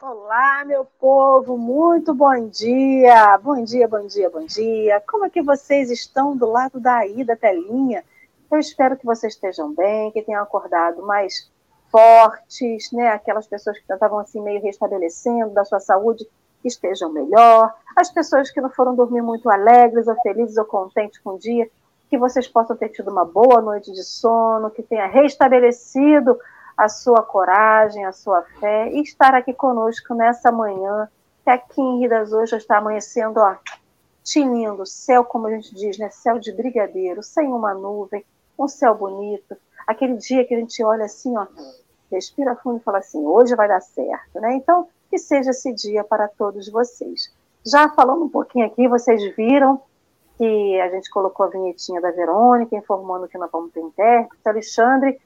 Olá, meu povo, muito bom dia. Bom dia, bom dia, bom dia. Como é que vocês estão do lado daí da telinha? Eu espero que vocês estejam bem, que tenham acordado mais fortes, né? Aquelas pessoas que estavam assim meio restabelecendo da sua saúde estejam melhor. As pessoas que não foram dormir muito alegres ou felizes ou contentes com o dia, que vocês possam ter tido uma boa noite de sono, que tenha restabelecido a sua coragem, a sua fé e estar aqui conosco nessa manhã, que aqui em Rio das Ostras está amanhecendo, ó, tinindo, céu, como a gente diz, né, céu de brigadeiro, sem uma nuvem, um céu bonito, aquele dia que a gente olha assim, ó, respira fundo e fala assim, hoje vai dar certo, né? Então, que seja esse dia para todos vocês. Já falando um pouquinho aqui, vocês viram que a gente colocou a vinhetinha da Verônica, informando que nós vamos ter intérprete. Alexandre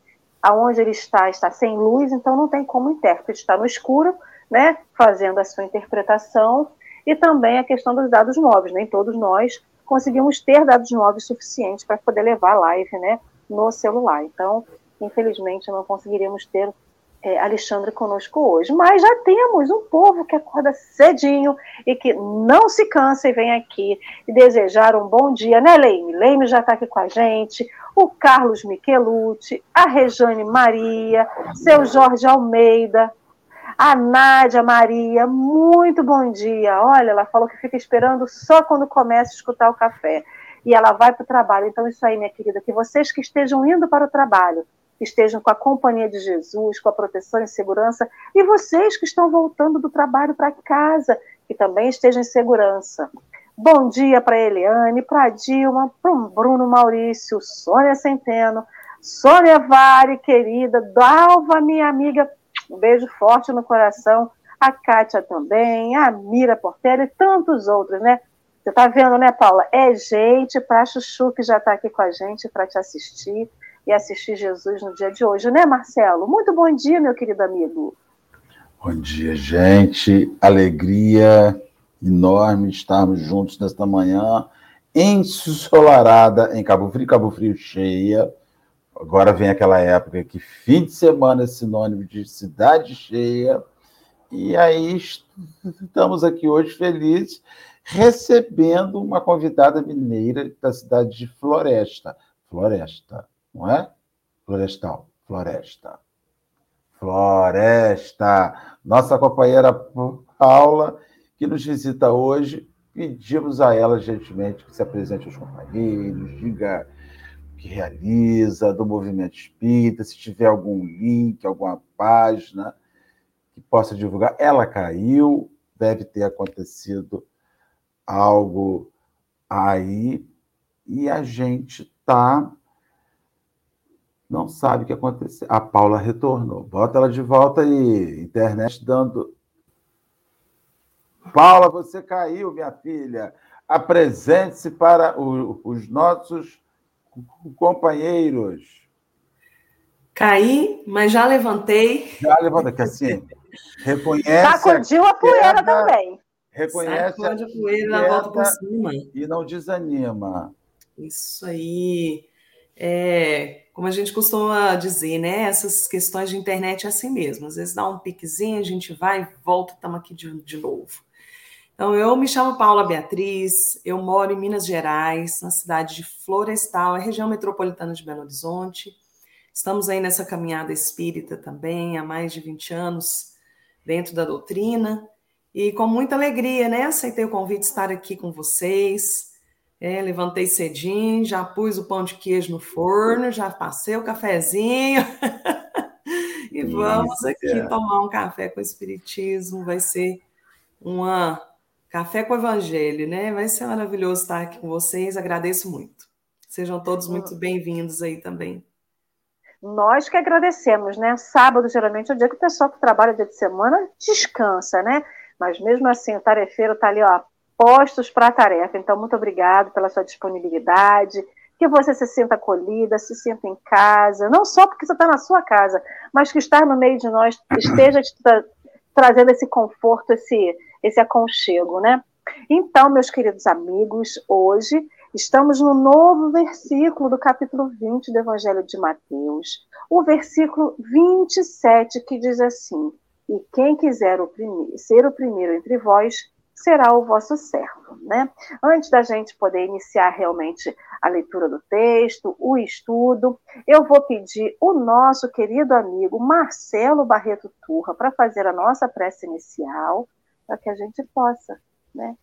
aonde ele está está sem luz, então não tem como o intérprete estar no escuro, né, fazendo a sua interpretação, e também a questão dos dados móveis, nem todos nós conseguimos ter dados móveis suficientes para poder levar live, né, no celular. Então, infelizmente, não conseguiremos ter é, Alexandre conosco hoje. Mas já temos um povo que acorda cedinho e que não se cansa e vem aqui e desejar um bom dia, né, Leime? Leime já está aqui com a gente, o Carlos Michelucci, a Rejane Maria, seu Jorge Almeida, a Nádia Maria, muito bom dia. Olha, ela falou que fica esperando só quando começa a escutar o café. E ela vai para o trabalho. Então, isso aí, minha querida, que vocês que estejam indo para o trabalho, estejam com a companhia de Jesus, com a proteção e segurança, e vocês que estão voltando do trabalho para casa, que também estejam em segurança. Bom dia para Eliane, para Dilma, para Bruno Maurício, Sônia Centeno, Sônia Vare, querida, Dalva, minha amiga, um beijo forte no coração, a Kátia também, a Mira Portela e tantos outros, né? Você está vendo, né, Paula? É gente para Chuchu que já está aqui com a gente para te assistir e assistir Jesus no dia de hoje, né, Marcelo? Muito bom dia, meu querido amigo. Bom dia, gente. Alegria enorme estarmos juntos nesta manhã ensolarada em Cabo Frio, Cabo Frio cheia. Agora vem aquela época que fim de semana é sinônimo de cidade cheia. E aí estamos aqui hoje felizes recebendo uma convidada mineira da cidade de Floresta. Floresta não é? Florestal, floresta. Floresta. Nossa companheira Paula, que nos visita hoje, pedimos a ela gentilmente que se apresente aos companheiros, diga o que realiza, do movimento espírita, se tiver algum link, alguma página que possa divulgar. Ela caiu, deve ter acontecido algo aí, e a gente está não sabe o que aconteceu. A Paula retornou. Bota ela de volta aí. Internet dando. Paula, você caiu, minha filha. Apresente-se para o, os nossos companheiros. Caí, mas já levantei. Já levantei, que assim, reconhece. Sacudiu a, a poeira também. Reconhece Sacode a poeira, volta por cima. E não desanima. Isso aí. É, como a gente costuma dizer, né? Essas questões de internet é assim mesmo. Às vezes dá um piquezinho, a gente vai e volta, estamos aqui de, de novo. Então, eu me chamo Paula Beatriz, eu moro em Minas Gerais, na cidade de Florestal, é região metropolitana de Belo Horizonte. Estamos aí nessa caminhada espírita também, há mais de 20 anos, dentro da doutrina. E com muita alegria, né? Aceitei o convite de estar aqui com vocês. É, levantei cedinho, já pus o pão de queijo no forno, já passei o cafezinho. e vamos aqui tomar um café com o Espiritismo. Vai ser uma café com o Evangelho, né? Vai ser maravilhoso estar aqui com vocês. Agradeço muito. Sejam todos muito hum. bem-vindos aí também. Nós que agradecemos, né? Sábado, geralmente, é o dia que o pessoal que trabalha dia de semana descansa, né? Mas mesmo assim, o tarefeiro está ali, ó, postos para a tarefa. Então, muito obrigado pela sua disponibilidade, que você se sinta acolhida, se sinta em casa, não só porque você está na sua casa, mas que estar no meio de nós esteja te tra trazendo esse conforto, esse, esse aconchego, né? Então, meus queridos amigos, hoje estamos no novo versículo do capítulo 20 do Evangelho de Mateus, o versículo 27, que diz assim: E quem quiser ser o primeiro entre vós, será o vosso servo, né? Antes da gente poder iniciar realmente a leitura do texto, o estudo, eu vou pedir o nosso querido amigo Marcelo Barreto Turra para fazer a nossa prece inicial, para que a gente possa, né,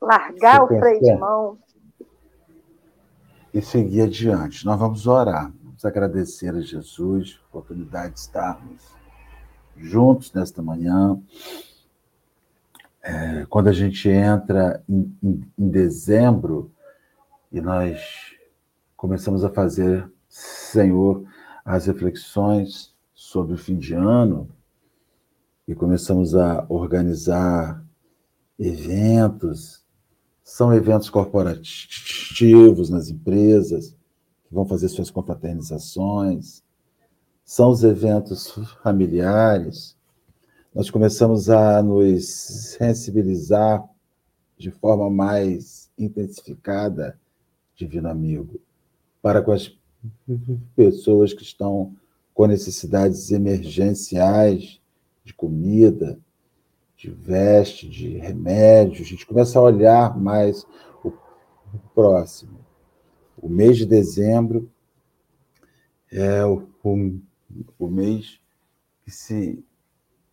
largar o freio de mão. E seguir adiante. Nós vamos orar, vamos agradecer a Jesus a oportunidade de estarmos juntos nesta manhã. É, quando a gente entra em, em, em dezembro e nós começamos a fazer, Senhor, as reflexões sobre o fim de ano e começamos a organizar eventos, são eventos corporativos nas empresas, que vão fazer suas confraternizações, são os eventos familiares, nós começamos a nos sensibilizar de forma mais intensificada, divino amigo, para com as pessoas que estão com necessidades emergenciais de comida, de veste, de remédio. A gente começa a olhar mais o próximo. O mês de dezembro é o, o, o mês que se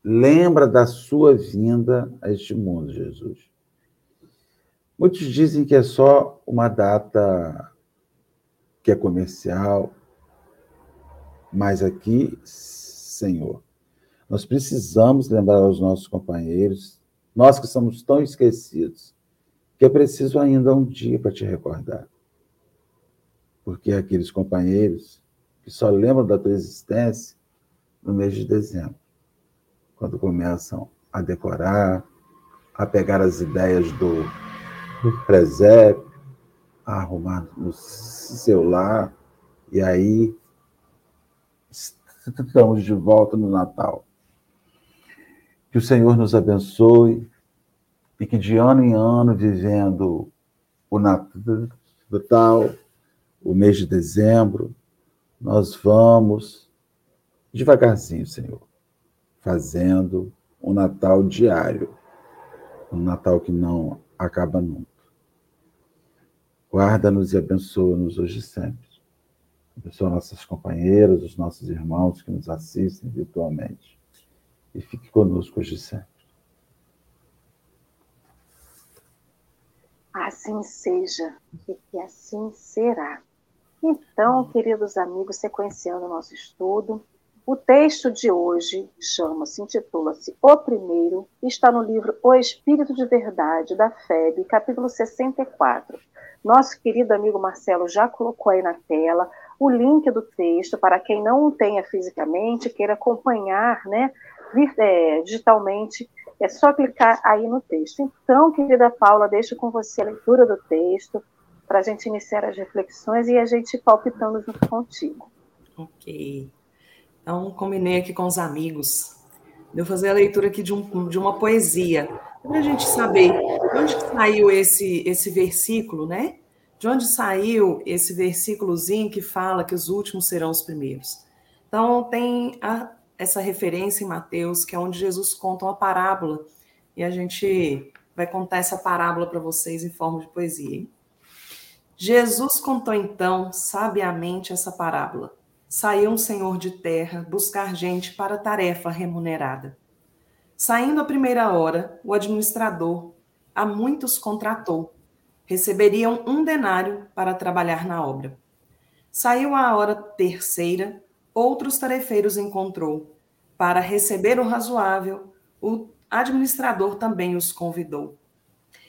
lembra da sua vinda a este mundo, Jesus. Muitos dizem que é só uma data que é comercial, mas aqui, Senhor, nós precisamos lembrar aos nossos companheiros, nós que somos tão esquecidos, que é preciso ainda um dia para te recordar. Porque aqueles companheiros que só lembram da tua existência no mês de dezembro quando começam a decorar, a pegar as ideias do, do presépio, a arrumar no celular, e aí estamos de volta no Natal. Que o Senhor nos abençoe e que de ano em ano, vivendo o Natal, o mês de dezembro, nós vamos devagarzinho, Senhor fazendo um Natal diário, um Natal que não acaba nunca. Guarda-nos e abençoa-nos hoje e sempre. Abençoa nossas companheiras, os nossos irmãos que nos assistem virtualmente. E fique conosco hoje sempre. Assim seja e que assim será. Então, queridos amigos, sequenciando o nosso estudo, o texto de hoje chama-se, intitula-se O Primeiro, está no livro O Espírito de Verdade, da FEB, capítulo 64. Nosso querido amigo Marcelo já colocou aí na tela o link do texto para quem não o tenha fisicamente, queira acompanhar né, é, digitalmente, é só clicar aí no texto. Então, querida Paula, deixo com você a leitura do texto para a gente iniciar as reflexões e a gente palpitando junto contigo. Ok. Então, combinei aqui com os amigos eu fazer a leitura aqui de, um, de uma poesia, para a gente saber de onde saiu esse, esse versículo, né? De onde saiu esse versículozinho que fala que os últimos serão os primeiros. Então, tem a, essa referência em Mateus, que é onde Jesus conta uma parábola, e a gente vai contar essa parábola para vocês em forma de poesia. Hein? Jesus contou então sabiamente essa parábola saiu um senhor de terra buscar gente para tarefa remunerada. Saindo a primeira hora, o administrador a muitos contratou. Receberiam um denário para trabalhar na obra. Saiu a hora terceira, outros tarefeiros encontrou. Para receber o razoável, o administrador também os convidou.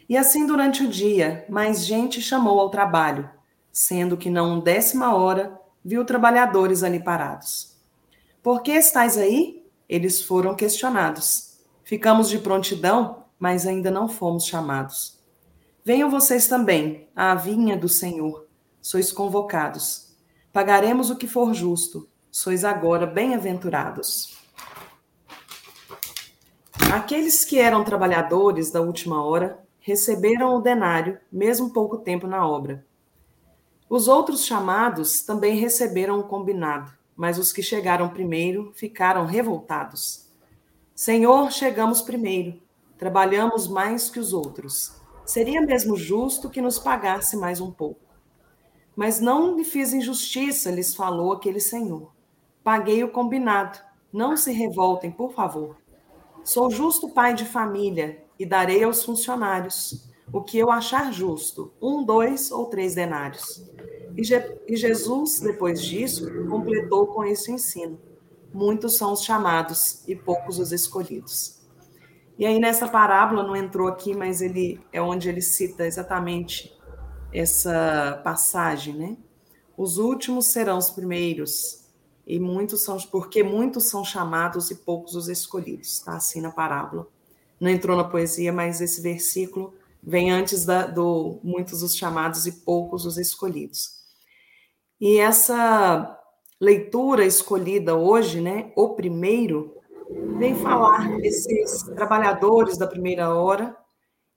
E assim durante o dia, mais gente chamou ao trabalho, sendo que não décima hora viu trabalhadores ali parados. Por que estáis aí? Eles foram questionados. Ficamos de prontidão, mas ainda não fomos chamados. Venham vocês também à vinha do Senhor. Sois convocados. Pagaremos o que for justo. Sois agora bem-aventurados. Aqueles que eram trabalhadores da última hora receberam o denário, mesmo pouco tempo na obra. Os outros chamados também receberam o combinado, mas os que chegaram primeiro ficaram revoltados. Senhor, chegamos primeiro, trabalhamos mais que os outros. Seria mesmo justo que nos pagasse mais um pouco. Mas não lhe fiz injustiça, lhes falou aquele senhor. Paguei o combinado. Não se revoltem, por favor. Sou justo pai de família e darei aos funcionários o que eu achar justo, um, dois ou três denários. E, Je e Jesus, depois disso, completou com esse ensino. Muitos são os chamados e poucos os escolhidos. E aí, nessa parábola, não entrou aqui, mas ele é onde ele cita exatamente essa passagem, né? Os últimos serão os primeiros, e muitos são, porque muitos são chamados e poucos os escolhidos, está assim na parábola. Não entrou na poesia, mas esse versículo vem antes da, do muitos os chamados e poucos os escolhidos. E essa leitura escolhida hoje, né, o primeiro, vem falar desses trabalhadores da primeira hora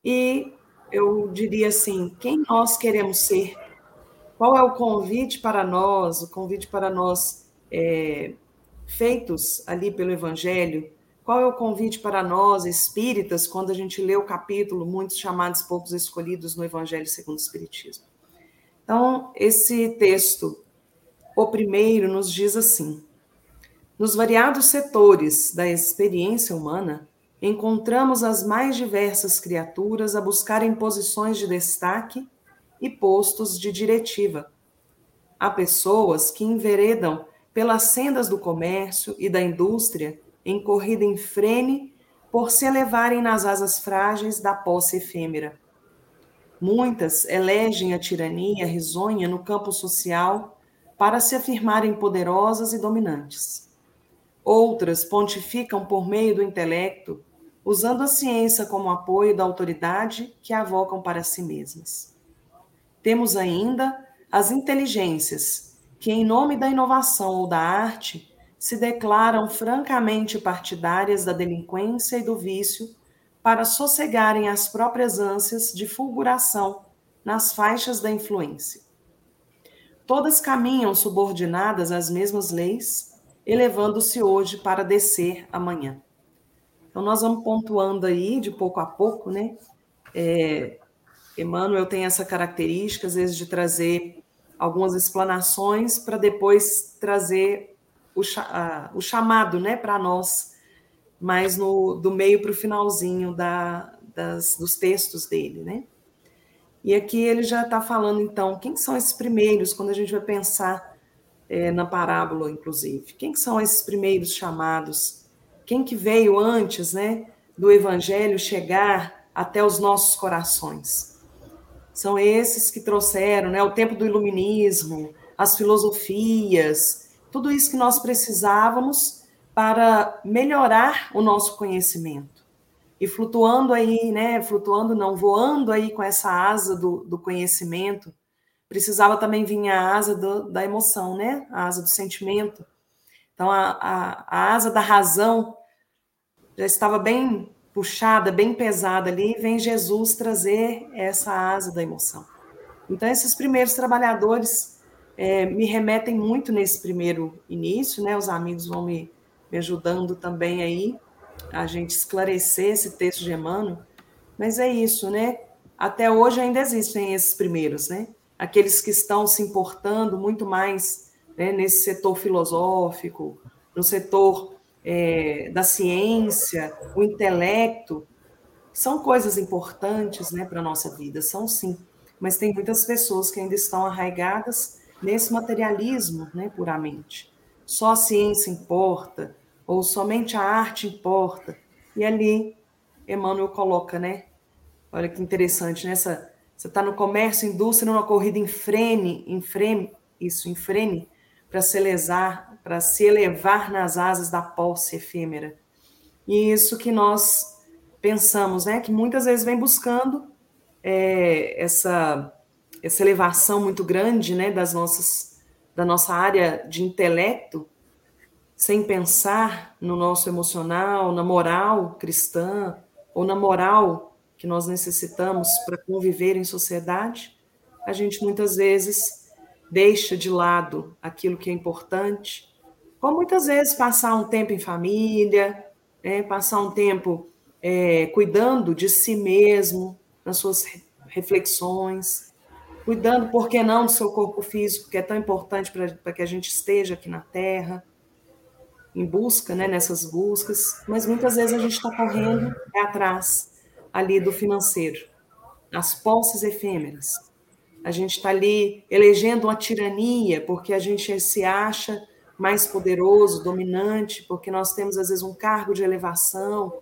e eu diria assim, quem nós queremos ser? Qual é o convite para nós, o convite para nós é, feitos ali pelo Evangelho, qual é o convite para nós, espíritas, quando a gente lê o capítulo Muitos Chamados, Poucos Escolhidos no Evangelho segundo o Espiritismo? Então, esse texto, o primeiro, nos diz assim: nos variados setores da experiência humana, encontramos as mais diversas criaturas a buscarem posições de destaque e postos de diretiva. Há pessoas que enveredam pelas sendas do comércio e da indústria em corrida em frene por se elevarem nas asas frágeis da posse efêmera. Muitas elegem a tirania risonha no campo social para se afirmarem poderosas e dominantes. Outras pontificam por meio do intelecto, usando a ciência como apoio da autoridade que avocam para si mesmas. Temos ainda as inteligências que, em nome da inovação ou da arte, se declaram francamente partidárias da delinquência e do vício para sossegarem as próprias ânsias de fulguração nas faixas da influência. Todas caminham subordinadas às mesmas leis, elevando-se hoje para descer amanhã. Então, nós vamos pontuando aí, de pouco a pouco, né? É, Emmanuel tem essa característica, às vezes, de trazer algumas explanações para depois trazer o, o chamado né, para nós, mais no, do meio para o finalzinho da, das, dos textos dele. Né? E aqui ele já está falando, então, quem são esses primeiros, quando a gente vai pensar é, na parábola, inclusive? Quem são esses primeiros chamados? Quem que veio antes né, do evangelho chegar até os nossos corações? São esses que trouxeram né, o tempo do iluminismo, as filosofias, tudo isso que nós precisávamos para melhorar o nosso conhecimento. E flutuando aí, né, flutuando não, voando aí com essa asa do, do conhecimento, precisava também vir a asa do, da emoção, né, a asa do sentimento. Então, a, a, a asa da razão já estava bem puxada, bem pesada ali, vem Jesus trazer essa asa da emoção. Então, esses primeiros trabalhadores é, me remetem muito nesse primeiro início, né? Os amigos vão me, me ajudando também aí a gente esclarecer esse texto de Emmanuel, mas é isso, né? Até hoje ainda existem esses primeiros, né? Aqueles que estão se importando muito mais né, nesse setor filosófico, no setor é, da ciência, o intelecto, são coisas importantes né, para a nossa vida, são sim. Mas tem muitas pessoas que ainda estão arraigadas nesse materialismo, né, puramente. Só a ciência importa, ou somente a arte importa. E ali, Emmanuel coloca, né? Olha que interessante. Né, você está no comércio, indústria, numa corrida em frene, em frene, isso, em frene, para se lesar, para se elevar nas asas da posse efêmera. E isso que nós pensamos, né, que muitas vezes vem buscando é, essa essa elevação muito grande, né, das nossas da nossa área de intelecto, sem pensar no nosso emocional, na moral cristã ou na moral que nós necessitamos para conviver em sociedade, a gente muitas vezes deixa de lado aquilo que é importante, como muitas vezes passar um tempo em família, é, passar um tempo é, cuidando de si mesmo, nas suas reflexões, cuidando, por que não, do seu corpo físico, que é tão importante para que a gente esteja aqui na Terra, em busca, né, nessas buscas, mas muitas vezes a gente está correndo atrás ali do financeiro, as posses efêmeras. A gente está ali elegendo uma tirania porque a gente se acha mais poderoso, dominante, porque nós temos às vezes um cargo de elevação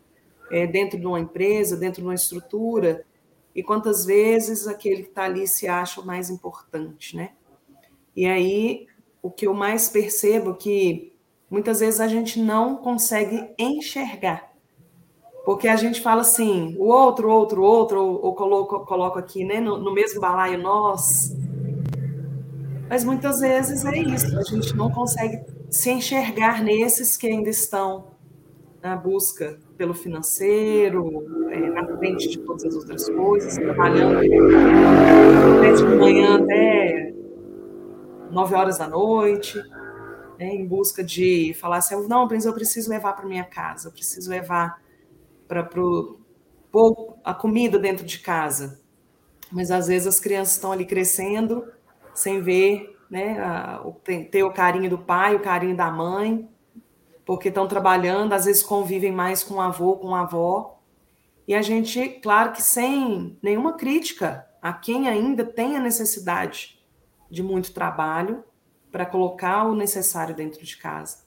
é, dentro de uma empresa, dentro de uma estrutura, e quantas vezes aquele que está ali se acha o mais importante, né? E aí o que eu mais percebo é que muitas vezes a gente não consegue enxergar. Porque a gente fala assim, o outro, outro, outro, ou, ou coloco, coloco aqui, né, no, no mesmo balaio nós. Mas muitas vezes é isso, a gente não consegue se enxergar nesses que ainda estão na busca pelo financeiro, é, na frente de todas as outras coisas, trabalhando de manhã até nove horas da noite, né, em busca de falar assim, não, mas eu preciso levar para minha casa, eu preciso levar para a comida dentro de casa. Mas às vezes as crianças estão ali crescendo sem ver, né, ter o carinho do pai, o carinho da mãe, porque estão trabalhando, às vezes convivem mais com o avô, com a avó. E a gente, claro que sem nenhuma crítica a quem ainda tem a necessidade de muito trabalho, para colocar o necessário dentro de casa.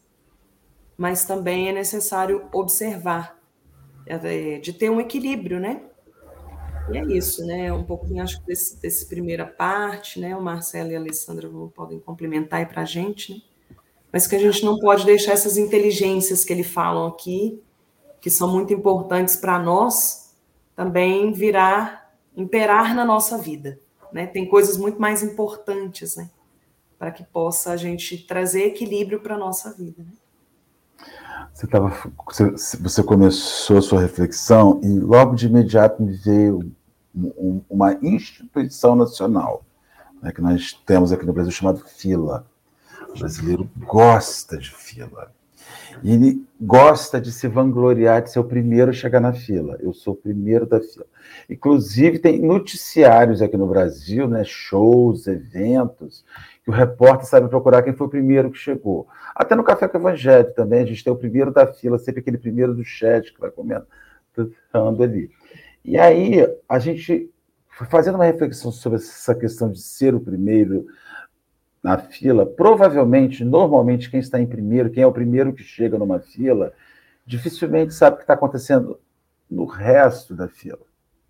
Mas também é necessário observar, é, de ter um equilíbrio, né? E é isso, né? Um pouquinho, acho, desse, desse primeira parte, né? O Marcelo e a Alessandra podem complementar aí para a gente, né? Mas que a gente não pode deixar essas inteligências que eles falam aqui, que são muito importantes para nós, também virar, imperar na nossa vida, né? Tem coisas muito mais importantes, né? para que possa a gente trazer equilíbrio para a nossa vida. Né? Você, tava, você, você, começou a sua reflexão e logo de imediato me veio um, uma instituição nacional né, que nós temos aqui no Brasil chamado fila. O brasileiro gosta de fila. E ele gosta de se vangloriar de ser o primeiro a chegar na fila. Eu sou o primeiro da fila. Inclusive, tem noticiários aqui no Brasil, né, shows, eventos, que o repórter sabe procurar quem foi o primeiro que chegou. Até no Café com o Evangelho também, a gente tem o primeiro da fila, sempre aquele primeiro do chat que vai comentando ali. E aí, a gente, fazendo uma reflexão sobre essa questão de ser o primeiro na fila, provavelmente, normalmente, quem está em primeiro, quem é o primeiro que chega numa fila, dificilmente sabe o que está acontecendo no resto da fila,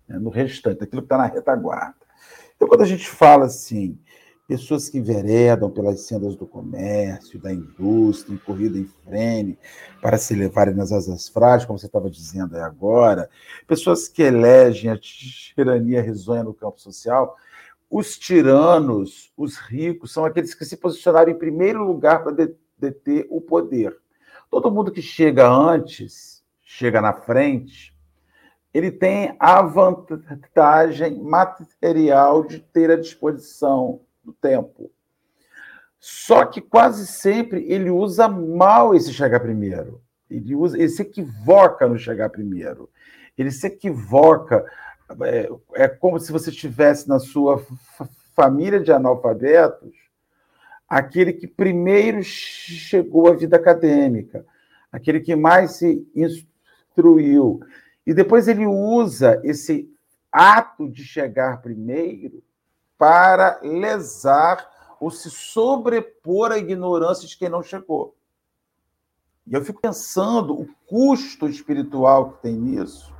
né? no restante, aquilo que está na retaguarda. Então, quando a gente fala assim, pessoas que enveredam pelas sendas do comércio, da indústria, em corrida em frene, para se levarem nas asas frágeis, como você estava dizendo aí agora, pessoas que elegem a tirania risonha no campo social. Os tiranos, os ricos, são aqueles que se posicionaram em primeiro lugar para deter o poder. Todo mundo que chega antes, chega na frente, ele tem a vantagem material de ter à disposição do tempo. Só que quase sempre ele usa mal esse chegar primeiro. Ele, usa, ele se equivoca no chegar primeiro. Ele se equivoca. É, é como se você estivesse na sua família de analfabetos aquele que primeiro chegou à vida acadêmica, aquele que mais se instruiu. E depois ele usa esse ato de chegar primeiro para lesar ou se sobrepor à ignorância de quem não chegou. E eu fico pensando o custo espiritual que tem nisso,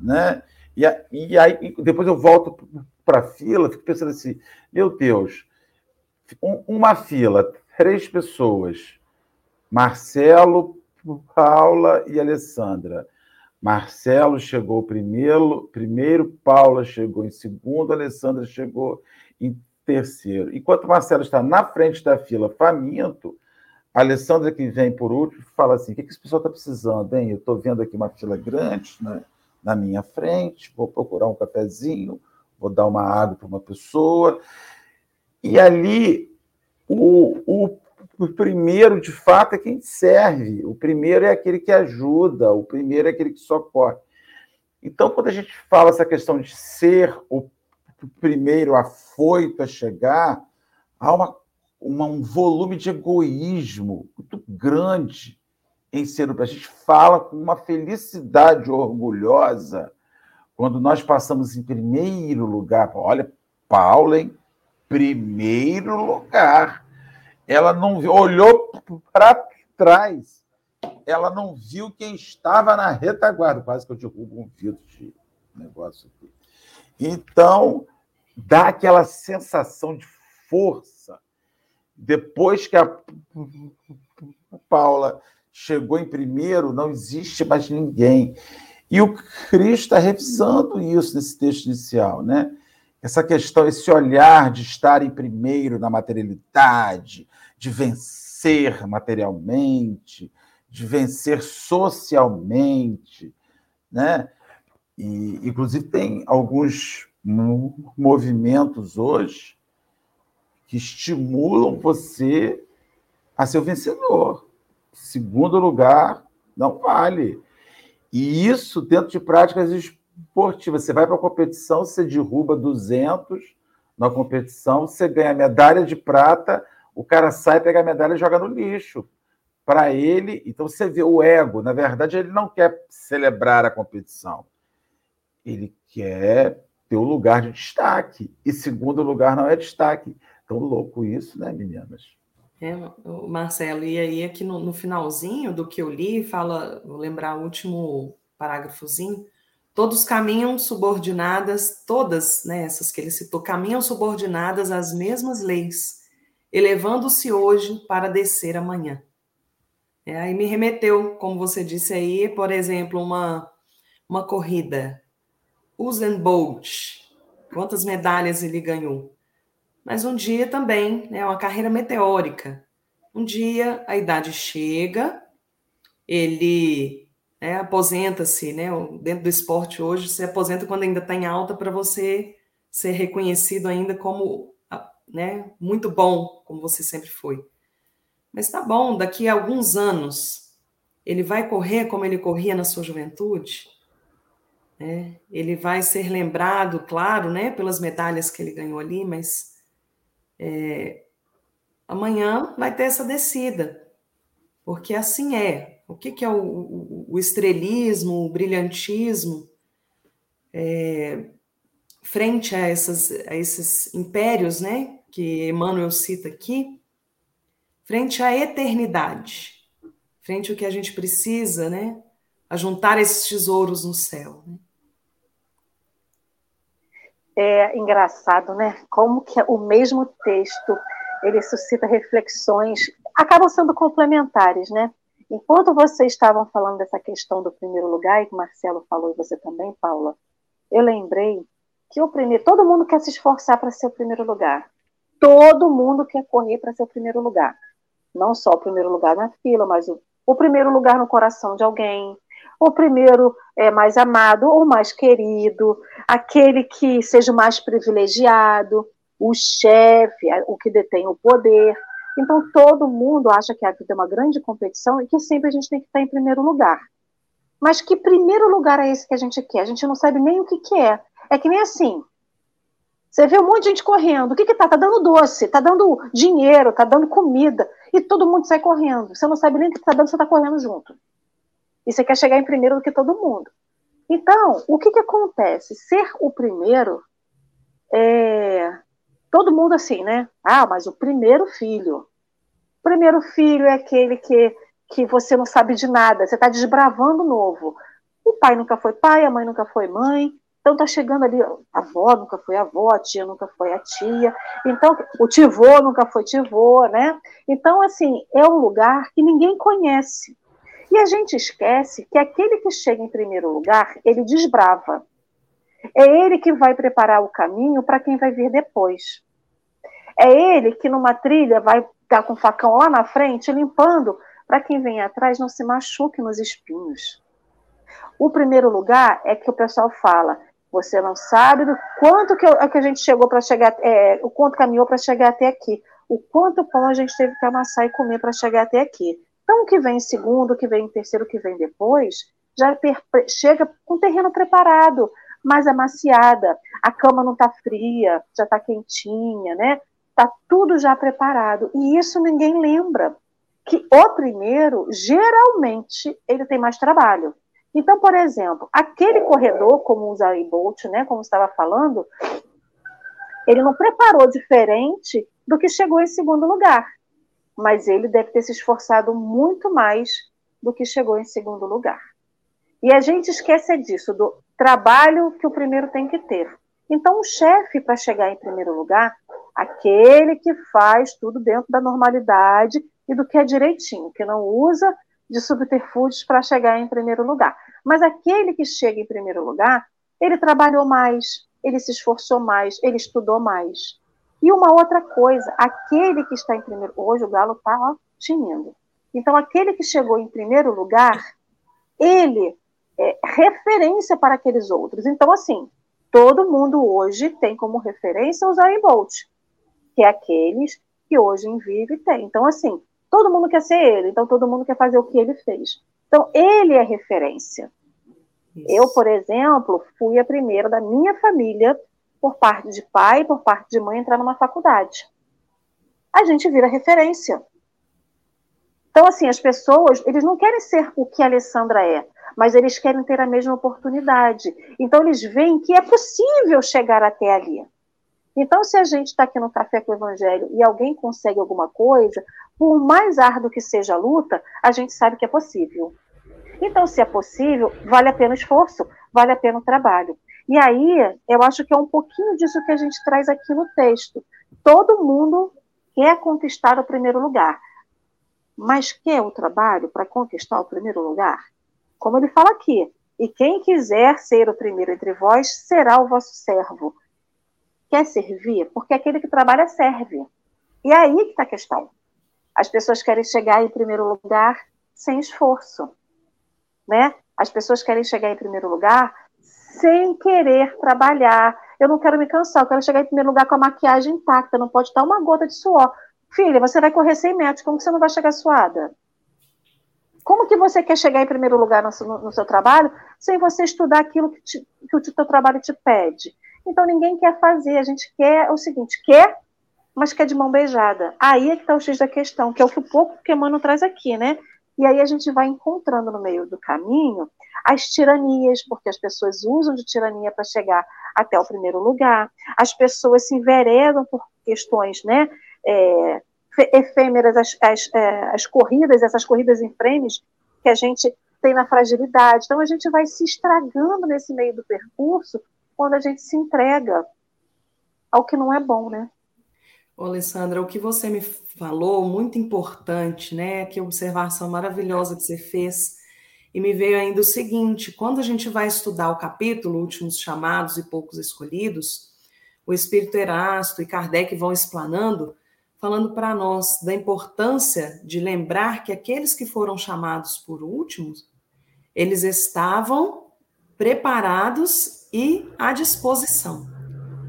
né? E, e aí depois eu volto para a fila, fico pensando assim, meu Deus, uma fila, três pessoas, Marcelo, Paula e Alessandra. Marcelo chegou primeiro, primeiro, Paula chegou em segundo, Alessandra chegou em terceiro. Enquanto Marcelo está na frente da fila, faminto, a Alessandra, que vem por último, fala assim: o que, que esse pessoal está precisando, hein? Eu estou vendo aqui uma fila grande né, na minha frente, vou procurar um cafezinho, vou dar uma água para uma pessoa. E ali o, o o primeiro, de fato, é quem serve. O primeiro é aquele que ajuda, o primeiro é aquele que socorre. Então, quando a gente fala essa questão de ser o primeiro afoito a chegar, há uma, uma, um volume de egoísmo muito grande em ser. A gente fala com uma felicidade orgulhosa quando nós passamos em primeiro lugar. Olha, Paula, em primeiro lugar. Ela não olhou para trás. Ela não viu quem estava na retaguarda. Quase que eu derrubo um vidro de negócio aqui. Então, dá aquela sensação de força. Depois que a Paula chegou em primeiro, não existe mais ninguém. E o Cristo está revisando isso nesse texto inicial, né? Essa questão, esse olhar de estar em primeiro na materialidade, de vencer materialmente, de vencer socialmente, né? E, inclusive, tem alguns movimentos hoje que estimulam você a ser o vencedor. Segundo lugar, não vale. E isso dentro de práticas esportivas. Você vai para a competição, você derruba 200 na competição, você ganha medalha de prata, o cara sai, pega a medalha e joga no lixo. Para ele, então você vê o ego, na verdade, ele não quer celebrar a competição. Ele quer ter o um lugar de destaque. E segundo lugar não é destaque. Tão louco isso, né, meninas? É, Marcelo, e aí aqui no, no, finalzinho do que eu li, fala, vou lembrar o último parágrafozinho, todos caminham subordinadas, todas né, essas que ele citou, caminham subordinadas às mesmas leis, elevando-se hoje para descer amanhã. É, aí me remeteu, como você disse aí, por exemplo, uma, uma corrida, Usain Bolt, quantas medalhas ele ganhou? Mas um dia também é né, uma carreira meteórica. Um dia a idade chega, ele né, aposenta-se, né? Dentro do esporte hoje, se aposenta quando ainda está em alta para você ser reconhecido ainda como né, muito bom, como você sempre foi. Mas tá bom, daqui a alguns anos ele vai correr como ele corria na sua juventude. Né? Ele vai ser lembrado, claro, né, pelas medalhas que ele ganhou ali, mas é, amanhã vai ter essa descida, porque assim é. O que, que é o, o, o estrelismo, o brilhantismo, é, frente a, essas, a esses impérios, né, que Emmanuel cita aqui, frente à eternidade, frente ao que a gente precisa, né, a juntar esses tesouros no céu. Né? É engraçado, né? Como que o mesmo texto ele suscita reflexões, acabam sendo complementares, né? Enquanto vocês estavam falando dessa questão do primeiro lugar, e que o Marcelo falou, e você também, Paula, eu lembrei que o primeiro, todo mundo quer se esforçar para ser o primeiro lugar. Todo mundo quer correr para ser o primeiro lugar. Não só o primeiro lugar na fila, mas o, o primeiro lugar no coração de alguém, o primeiro é mais amado ou mais querido, aquele que seja mais privilegiado, o chefe, o que detém o poder. Então, todo mundo acha que a vida é uma grande competição e que sempre a gente tem que estar em primeiro lugar. Mas que primeiro lugar é esse que a gente quer? A gente não sabe nem o que, que é. É que nem assim. Você vê um monte de gente correndo. O que que tá? Tá dando doce, tá dando dinheiro, tá dando comida. E todo mundo sai correndo. Você não sabe nem o que tá dando, você tá correndo junto. E você quer chegar em primeiro do que todo mundo. Então, o que, que acontece? Ser o primeiro é. Todo mundo assim, né? Ah, mas o primeiro filho. O primeiro filho é aquele que, que você não sabe de nada, você está desbravando novo. O pai nunca foi pai, a mãe nunca foi mãe, então tá chegando ali, a avó nunca foi avó, a tia nunca foi a tia, então o tivô nunca foi tivô, né? Então, assim, é um lugar que ninguém conhece. E a gente esquece que aquele que chega em primeiro lugar, ele desbrava. É ele que vai preparar o caminho para quem vai vir depois. É ele que numa trilha vai estar com o facão lá na frente, limpando, para quem vem atrás não se machuque nos espinhos. O primeiro lugar é que o pessoal fala, você não sabe do quanto que, que a gente chegou para chegar, é, o quanto caminhou para chegar até aqui. o quanto pão a gente teve que amassar e comer para chegar até aqui. Então, o que vem em segundo, o que vem em terceiro, o que vem depois, já chega com o terreno preparado, mais amaciada. A cama não está fria, já está quentinha, né? Está tudo já preparado. E isso ninguém lembra. Que o primeiro, geralmente, ele tem mais trabalho. Então, por exemplo, aquele corredor, como o Zayn Bolt, né, como estava falando, ele não preparou diferente do que chegou em segundo lugar. Mas ele deve ter se esforçado muito mais do que chegou em segundo lugar. E a gente esquece disso, do trabalho que o primeiro tem que ter. Então, o chefe, para chegar em primeiro lugar, aquele que faz tudo dentro da normalidade e do que é direitinho, que não usa de subterfúgios para chegar em primeiro lugar. Mas aquele que chega em primeiro lugar, ele trabalhou mais, ele se esforçou mais, ele estudou mais. E uma outra coisa, aquele que está em primeiro, hoje o galo está tinindo. Então, aquele que chegou em primeiro lugar, ele é, referência para aqueles outros. Então, assim, todo mundo hoje tem como referência o Zayn Bolt, que é aqueles que hoje em vive tem. Então, assim, todo mundo quer ser ele, então todo mundo quer fazer o que ele fez. Então, ele é referência. Isso. Eu, por exemplo, fui a primeira da minha família, por parte de pai por parte de mãe, entrar numa faculdade. A gente vira referência. Então, assim, as pessoas, eles não querem ser o que a Alessandra é mas eles querem ter a mesma oportunidade. Então, eles veem que é possível chegar até ali. Então, se a gente está aqui no Café com o Evangelho e alguém consegue alguma coisa, por mais árduo que seja a luta, a gente sabe que é possível. Então, se é possível, vale a pena o esforço, vale a pena o trabalho. E aí, eu acho que é um pouquinho disso que a gente traz aqui no texto. Todo mundo quer conquistar o primeiro lugar, mas quer o trabalho para conquistar o primeiro lugar? Como ele fala aqui, e quem quiser ser o primeiro entre vós será o vosso servo. Quer servir? Porque aquele que trabalha serve. E é aí que está a questão. As pessoas querem chegar em primeiro lugar sem esforço. Né? As pessoas querem chegar em primeiro lugar sem querer trabalhar. Eu não quero me cansar, eu quero chegar em primeiro lugar com a maquiagem intacta, não pode estar uma gota de suor. Filha, você vai correr 100 metros, como que você não vai chegar suada? Como que você quer chegar em primeiro lugar no, no, no seu trabalho sem você estudar aquilo que, te, que o teu trabalho te pede? Então ninguém quer fazer, a gente quer o seguinte, quer, mas quer de mão beijada. Aí é que está o X da questão, que é o que o pouco que Emmanuel traz aqui, né? E aí a gente vai encontrando no meio do caminho as tiranias, porque as pessoas usam de tirania para chegar até o primeiro lugar, as pessoas se enveredam por questões, né? É, efêmeras as, as, é, as corridas, essas corridas em frames que a gente tem na fragilidade. Então a gente vai se estragando nesse meio do percurso quando a gente se entrega ao que não é bom, né? Ô, Alessandra, o que você me falou, muito importante, né? Que observação maravilhosa que você fez. E me veio ainda o seguinte: quando a gente vai estudar o capítulo Últimos Chamados e Poucos Escolhidos, o Espírito Erasto e Kardec vão explanando falando para nós da importância de lembrar que aqueles que foram chamados por últimos, eles estavam preparados e à disposição.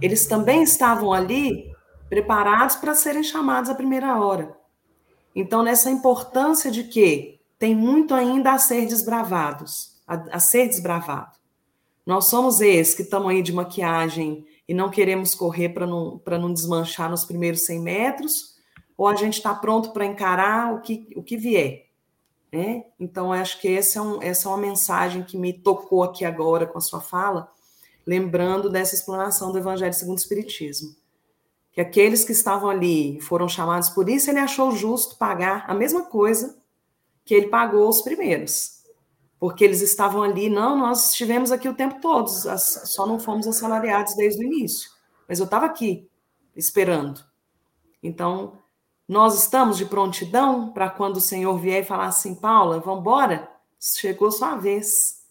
Eles também estavam ali preparados para serem chamados à primeira hora. Então, nessa importância de que tem muito ainda a ser desbravados, a, a ser desbravado. Nós somos esses que estamos aí de maquiagem e não queremos correr para não, não desmanchar nos primeiros 100 metros, ou a gente está pronto para encarar o que, o que vier. Né? Então, acho que essa é, um, essa é uma mensagem que me tocou aqui agora com a sua fala, lembrando dessa explanação do Evangelho segundo o Espiritismo. Que aqueles que estavam ali foram chamados por isso, ele achou justo pagar a mesma coisa que ele pagou os primeiros porque eles estavam ali, não, nós estivemos aqui o tempo todo, só não fomos assalariados desde o início, mas eu estava aqui, esperando. Então, nós estamos de prontidão para quando o Senhor vier e falar assim, Paula, vamos embora? Chegou sua vez.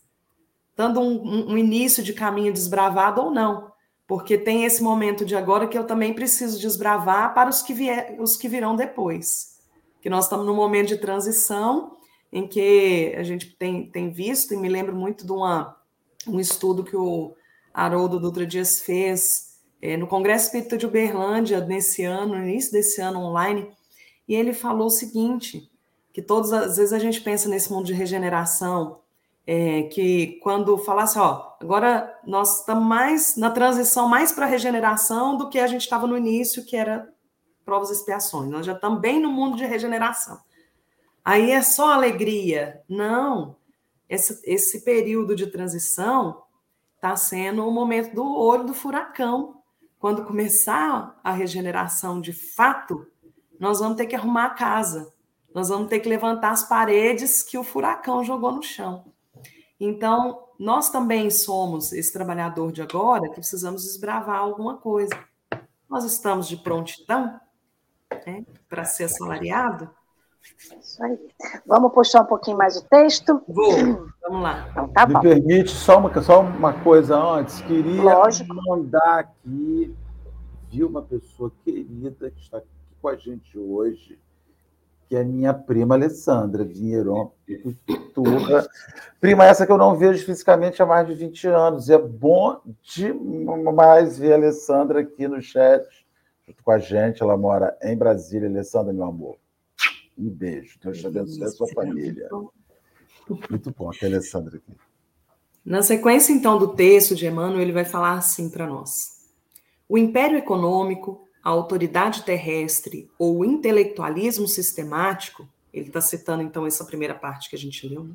Dando um, um, início de caminho desbravado ou não, porque tem esse momento de agora que eu também preciso desbravar para os que, vier, os que virão depois. Que nós estamos num momento de transição em que a gente tem, tem visto, e me lembro muito de uma, um estudo que o Haroldo Dutra Dias fez é, no Congresso Espírita de Uberlândia, nesse ano, no início desse ano online, e ele falou o seguinte, que todas as vezes a gente pensa nesse mundo de regeneração, é, que quando falasse, ó, agora nós estamos mais na transição mais para regeneração do que a gente estava no início, que era provas e expiações. Nós já estamos bem no mundo de regeneração. Aí é só alegria. Não. Esse, esse período de transição está sendo o momento do olho do furacão. Quando começar a regeneração de fato, nós vamos ter que arrumar a casa. Nós vamos ter que levantar as paredes que o furacão jogou no chão. Então, nós também somos esse trabalhador de agora que precisamos desbravar alguma coisa. Nós estamos de prontidão né, para ser assalariado? Isso aí. Vamos puxar um pouquinho mais o texto? Vou, vamos lá. Então, tá Me permite só uma, só uma coisa antes. Queria Lógico. mandar aqui, viu, uma pessoa querida que está aqui com a gente hoje, que é minha prima Alessandra Vinheron Turra. Prima essa que eu não vejo fisicamente há mais de 20 anos. É bom demais ver a Alessandra aqui no chat, junto com a gente. Ela mora em Brasília. Alessandra, meu amor, um beijo. Deus te abençoe a sua família. Muito bom ter a Alessandra aqui. Na sequência, então, do texto de Emmanuel, ele vai falar assim para nós. O império econômico a autoridade terrestre ou o intelectualismo sistemático, ele está citando então essa primeira parte que a gente leu, né?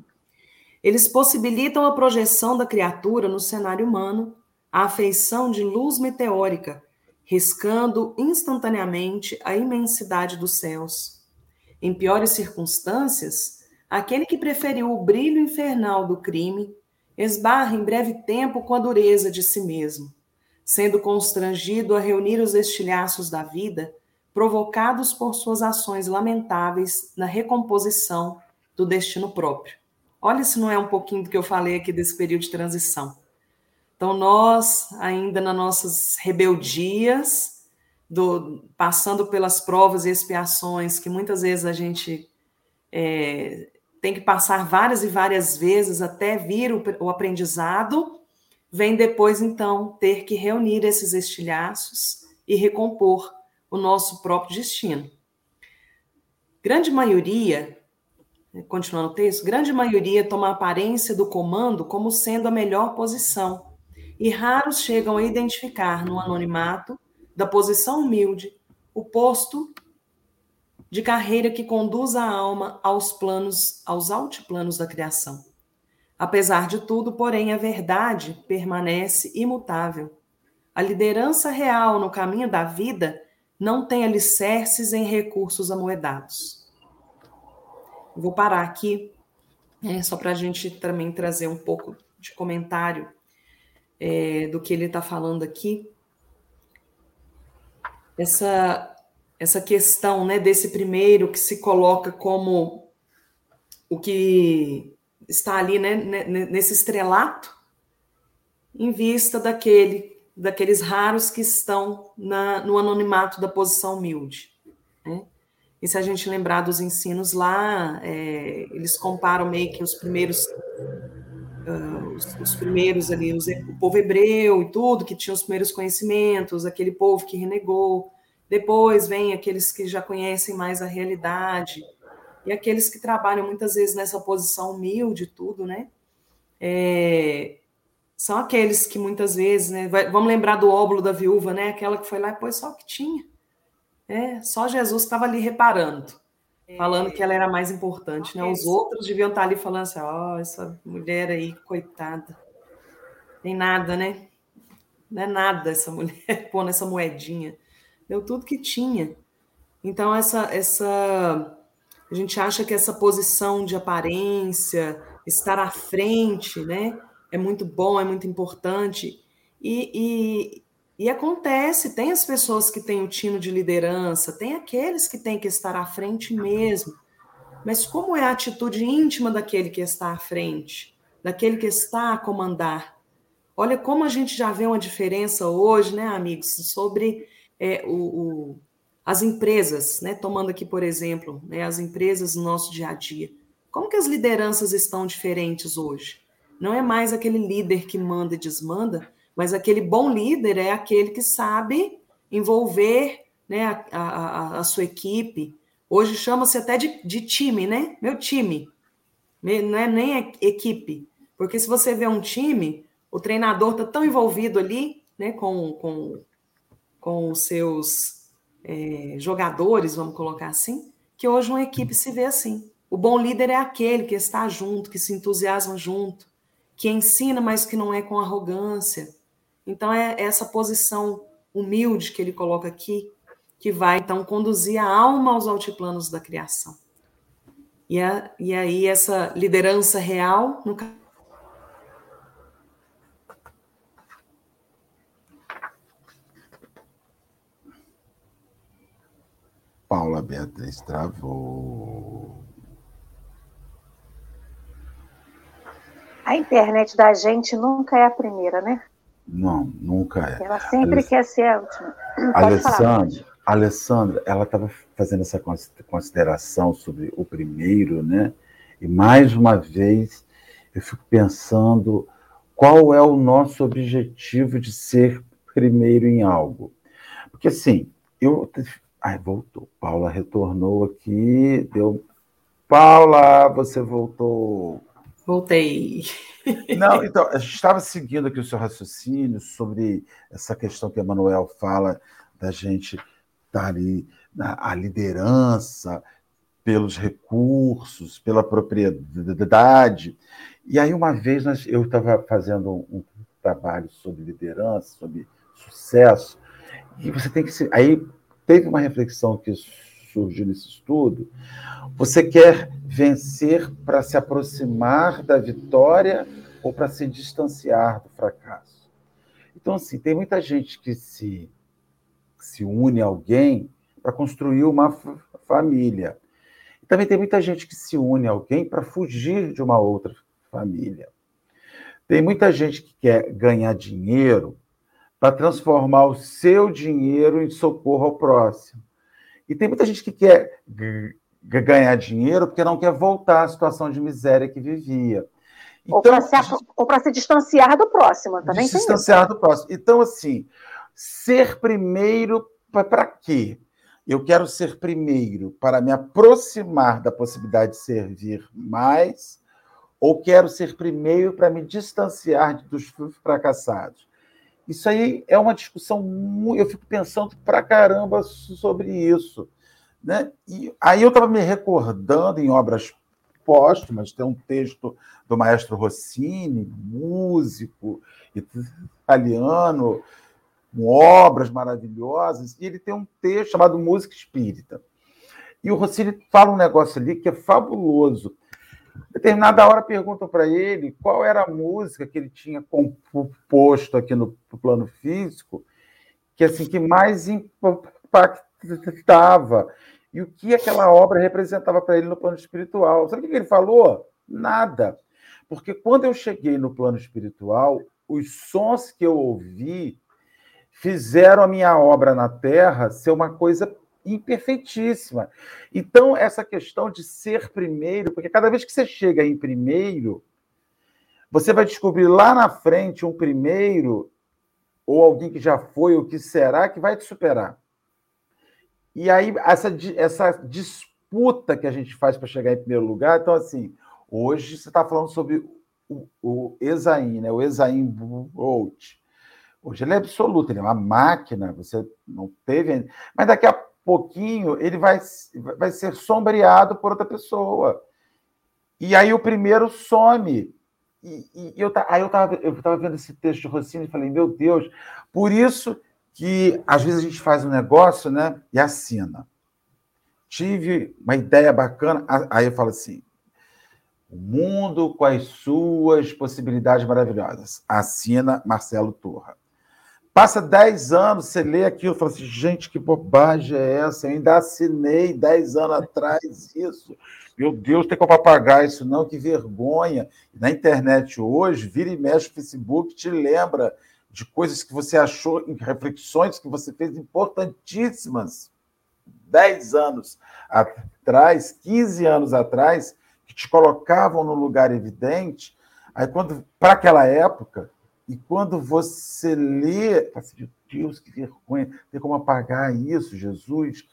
eles possibilitam a projeção da criatura no cenário humano, a afeição de luz meteórica, riscando instantaneamente a imensidade dos céus. Em piores circunstâncias, aquele que preferiu o brilho infernal do crime esbarra em breve tempo com a dureza de si mesmo sendo constrangido a reunir os estilhaços da vida, provocados por suas ações lamentáveis na recomposição do destino próprio. Olha se não é um pouquinho do que eu falei aqui desse período de transição. Então, nós, ainda nas nossas rebeldias, do, passando pelas provas e expiações, que muitas vezes a gente é, tem que passar várias e várias vezes até vir o, o aprendizado, vem depois, então, ter que reunir esses estilhaços e recompor o nosso próprio destino. Grande maioria, continuando o texto, grande maioria toma a aparência do comando como sendo a melhor posição, e raros chegam a identificar no anonimato da posição humilde o posto de carreira que conduz a alma aos planos, aos altiplanos da criação. Apesar de tudo, porém, a verdade permanece imutável. A liderança real no caminho da vida não tem alicerces em recursos amoedados. Vou parar aqui, é, só para a gente também trazer um pouco de comentário é, do que ele está falando aqui. Essa, essa questão né, desse primeiro que se coloca como o que está ali né, nesse estrelato, em vista daquele, daqueles raros que estão na, no anonimato da posição humilde. Né? E se a gente lembrar dos ensinos lá, é, eles comparam meio que os primeiros, uh, os, os, primeiros ali, os, o povo hebreu e tudo, que tinha os primeiros conhecimentos, aquele povo que renegou. Depois vem aqueles que já conhecem mais a realidade, e aqueles que trabalham muitas vezes nessa posição humilde, tudo, né? É, são aqueles que muitas vezes, né? Vai, vamos lembrar do óbolo da viúva, né? Aquela que foi lá e pôs só o que tinha. É, só Jesus estava ali reparando. Falando que ela era mais importante, né? Os outros deviam estar ali falando assim: ó, oh, essa mulher aí, coitada, tem nada, né? Não é nada essa mulher pôr nessa moedinha. Deu tudo que tinha. Então, essa, essa a gente acha que essa posição de aparência, estar à frente, né, é muito bom, é muito importante. E, e, acontece, tem as pessoas que têm o tino de liderança, tem aqueles que têm que estar à frente mesmo. Mas como é a atitude íntima daquele que está à frente, daquele que está a comandar? Olha como a gente já vê uma diferença hoje, né, amigos, sobre é, o, o as empresas, né, tomando aqui, por exemplo, né, as empresas no nosso dia a dia. Como que as lideranças estão diferentes hoje? Não é mais aquele líder que manda e desmanda, Mas aquele bom líder é aquele que sabe envolver né, a, a, a sua equipe. Hoje chama-se até de, de time, né? Meu time. Não é nem equipe. Porque se você vê um time, o treinador está tão envolvido ali né, com, com, com os seus é, jogadores, vamos colocar assim, que hoje uma equipe se vê assim. O bom líder é aquele que está junto, que se entusiasma junto, que ensina, mas que não é com arrogância. Então, é essa posição humilde que ele coloca aqui, que vai, então, conduzir a alma aos altiplanos da criação. E, a, e aí, essa liderança real, no Paula Beatriz travou. A internet da gente nunca é a primeira, né? Não, nunca é. Ela sempre Aless... quer ser a última. Alessandra, Alessandra, ela estava fazendo essa consideração sobre o primeiro, né? E mais uma vez eu fico pensando qual é o nosso objetivo de ser primeiro em algo. Porque assim, eu Ai, voltou. Paula retornou aqui, deu. Paula, você voltou. Voltei. Não, então, a gente estava seguindo aqui o seu raciocínio sobre essa questão que a Manuel fala da gente estar tá ali na a liderança pelos recursos, pela propriedade. E aí, uma vez, nós, eu estava fazendo um, um trabalho sobre liderança, sobre sucesso, e você tem que se. Aí teve uma reflexão que surgiu nesse estudo. Você quer vencer para se aproximar da vitória ou para se distanciar do fracasso? Então, assim, tem muita gente que se, se une a alguém para construir uma família. E também tem muita gente que se une a alguém para fugir de uma outra família. Tem muita gente que quer ganhar dinheiro para transformar o seu dinheiro em socorro ao próximo. E tem muita gente que quer ganhar dinheiro porque não quer voltar à situação de miséria que vivia. Então, ou para se, se, distanciar do próximo, também se distanciar isso. do próximo. Então, assim, ser primeiro para quê? Eu quero ser primeiro para me aproximar da possibilidade de servir mais, ou quero ser primeiro para me distanciar dos fracassados? Isso aí é uma discussão, eu fico pensando pra caramba sobre isso. Né? E aí eu estava me recordando em obras póstumas, tem um texto do maestro Rossini, músico italiano, com obras maravilhosas, e ele tem um texto chamado Música Espírita. E o Rossini fala um negócio ali que é fabuloso. Determinada hora perguntam para ele qual era a música que ele tinha composto aqui no plano físico, que assim que mais impactava e o que aquela obra representava para ele no plano espiritual. Sabe o que ele falou? Nada. Porque quando eu cheguei no plano espiritual, os sons que eu ouvi fizeram a minha obra na Terra ser uma coisa imperfeitíssima. Então, essa questão de ser primeiro, porque cada vez que você chega em primeiro, você vai descobrir lá na frente um primeiro, ou alguém que já foi, ou que será, que vai te superar. E aí, essa, essa disputa que a gente faz para chegar em primeiro lugar, então, assim, hoje você está falando sobre o, o Exaim, né? o Exaim Bolt. Hoje ele é absoluto, ele é uma máquina, você não teve. Mas daqui a pouquinho, ele vai, vai ser sombreado por outra pessoa. E aí o primeiro some. E, e eu, aí eu estava eu tava vendo esse texto de Rossini e falei, meu Deus, por isso que às vezes a gente faz um negócio né, e assina. Tive uma ideia bacana, aí eu falo assim, o mundo com as suas possibilidades maravilhosas. Assina Marcelo Torra. Passa 10 anos, você lê aquilo e fala assim, gente, que bobagem é essa? Eu ainda assinei 10 anos atrás isso. Meu Deus, tem como apagar isso não, que vergonha. Na internet hoje, vira e mexe o Facebook, te lembra de coisas que você achou, reflexões que você fez importantíssimas 10 anos atrás, 15 anos atrás, que te colocavam no lugar evidente. Aí, quando para aquela época, E quando você lê, assim, Deus, que vergonha, tem como apagar isso, Jesus?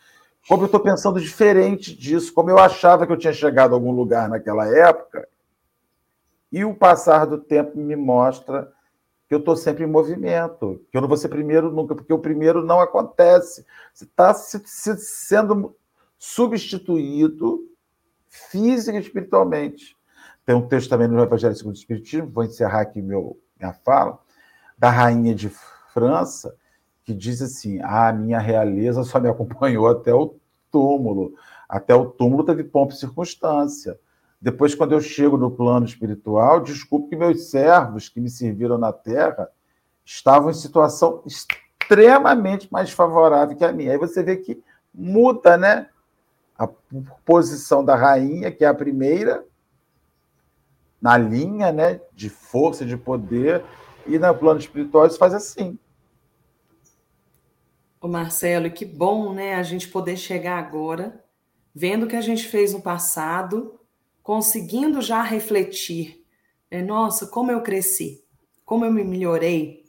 Como eu estou pensando diferente disso, como eu achava que eu tinha chegado a algum lugar naquela época, e o passar do tempo me mostra que eu estou sempre em movimento, que eu não vou ser primeiro nunca, porque o primeiro não acontece. Você está se, se, sendo substituído física e espiritualmente. Tem um texto também no Evangelho segundo o Espiritismo, vou encerrar aqui meu, minha fala, da rainha de França, que diz assim: a ah, minha realeza só me acompanhou até o túmulo. Até o túmulo teve pompa e circunstância. Depois, quando eu chego no plano espiritual, desculpe que meus servos que me serviram na terra estavam em situação extremamente mais favorável que a minha. Aí você vê que muda, né? A posição da rainha, que é a primeira, na linha, né? De força, de poder, e no plano espiritual isso faz assim. O Marcelo, que bom, né? A gente poder chegar agora, vendo o que a gente fez no passado conseguindo já refletir, né? nossa, como eu cresci, como eu me melhorei,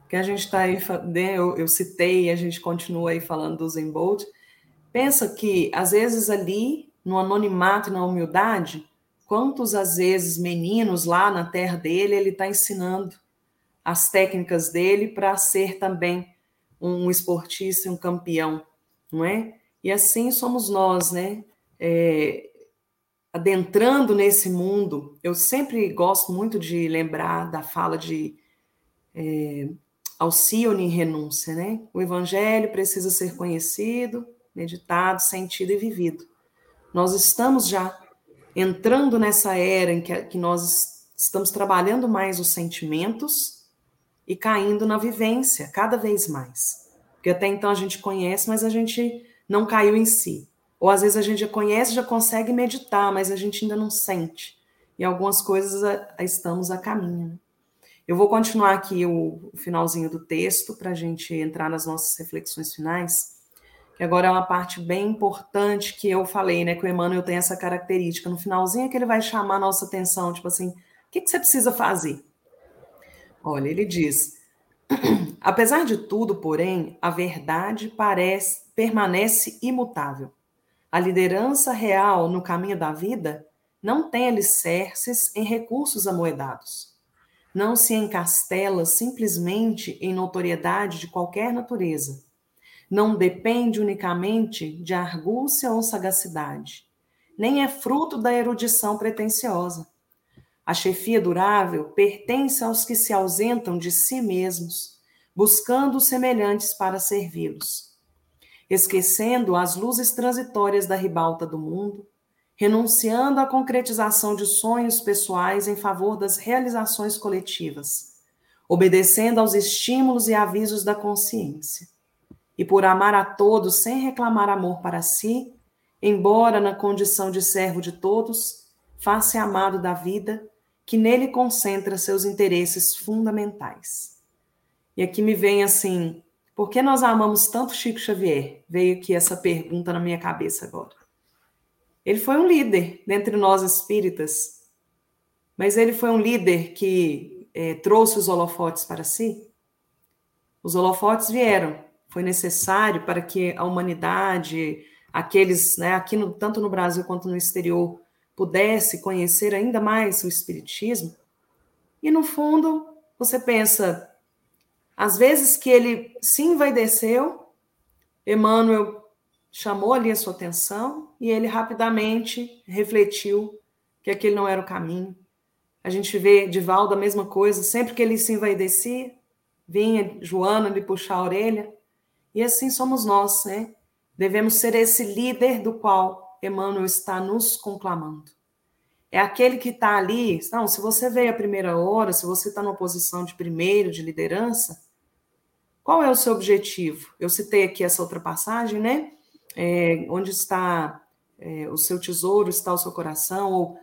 porque a gente está aí, né? eu, eu citei, a gente continua aí falando do Zen Bolt, pensa que às vezes ali, no anonimato, na humildade, quantos às vezes meninos lá na terra dele, ele está ensinando as técnicas dele para ser também um esportista, um campeão, não é? E assim somos nós, né? É, adentrando nesse mundo, eu sempre gosto muito de lembrar da fala de é, Alcione em Renúncia, né? O evangelho precisa ser conhecido, meditado, sentido e vivido. Nós estamos já entrando nessa era em que, que nós estamos trabalhando mais os sentimentos e caindo na vivência cada vez mais. Porque até então a gente conhece, mas a gente não caiu em si. Ou às vezes a gente já conhece, já consegue meditar, mas a gente ainda não sente. E algumas coisas a, a estamos a caminho. Né? Eu vou continuar aqui o, o finalzinho do texto para a gente entrar nas nossas reflexões finais, que agora é uma parte bem importante que eu falei, né? Que o Emmanuel tem essa característica. No finalzinho é que ele vai chamar a nossa atenção, tipo assim, o que, que você precisa fazer? Olha, ele diz: apesar de tudo, porém, a verdade parece permanece imutável. A liderança real no caminho da vida não tem alicerces em recursos amoedados. Não se encastela simplesmente em notoriedade de qualquer natureza. Não depende unicamente de argúcia ou sagacidade. Nem é fruto da erudição pretensiosa. A chefia durável pertence aos que se ausentam de si mesmos, buscando semelhantes para servi-los esquecendo as luzes transitórias da ribalta do mundo, renunciando à concretização de sonhos pessoais em favor das realizações coletivas, obedecendo aos estímulos e avisos da consciência. E por amar a todos sem reclamar amor para si, embora na condição de servo de todos, faça amado da vida, que nele concentra seus interesses fundamentais. E aqui me vem assim por que nós amamos tanto Chico Xavier? Veio aqui essa pergunta na minha cabeça agora. Ele foi um líder dentre nós espíritas, mas ele foi um líder que é, trouxe os holofotes para si. Os holofotes vieram, foi necessário para que a humanidade, aqueles, né, aqui no, tanto no Brasil quanto no exterior, pudesse conhecer ainda mais o Espiritismo. E no fundo, você pensa, às vezes que ele se envaideceu, Emmanuel chamou ali a sua atenção e ele rapidamente refletiu que aquele não era o caminho. A gente vê Divaldo a mesma coisa, sempre que ele se envaidecia, vinha Joana lhe puxar a orelha, e assim somos nós, né? Devemos ser esse líder do qual Emmanuel está nos conclamando. É aquele que está ali, não, se você veio a primeira hora, se você está numa posição de primeiro, de liderança, qual é o seu objetivo? Eu citei aqui essa outra passagem, né? É, onde está é, o seu tesouro, está o seu coração, ou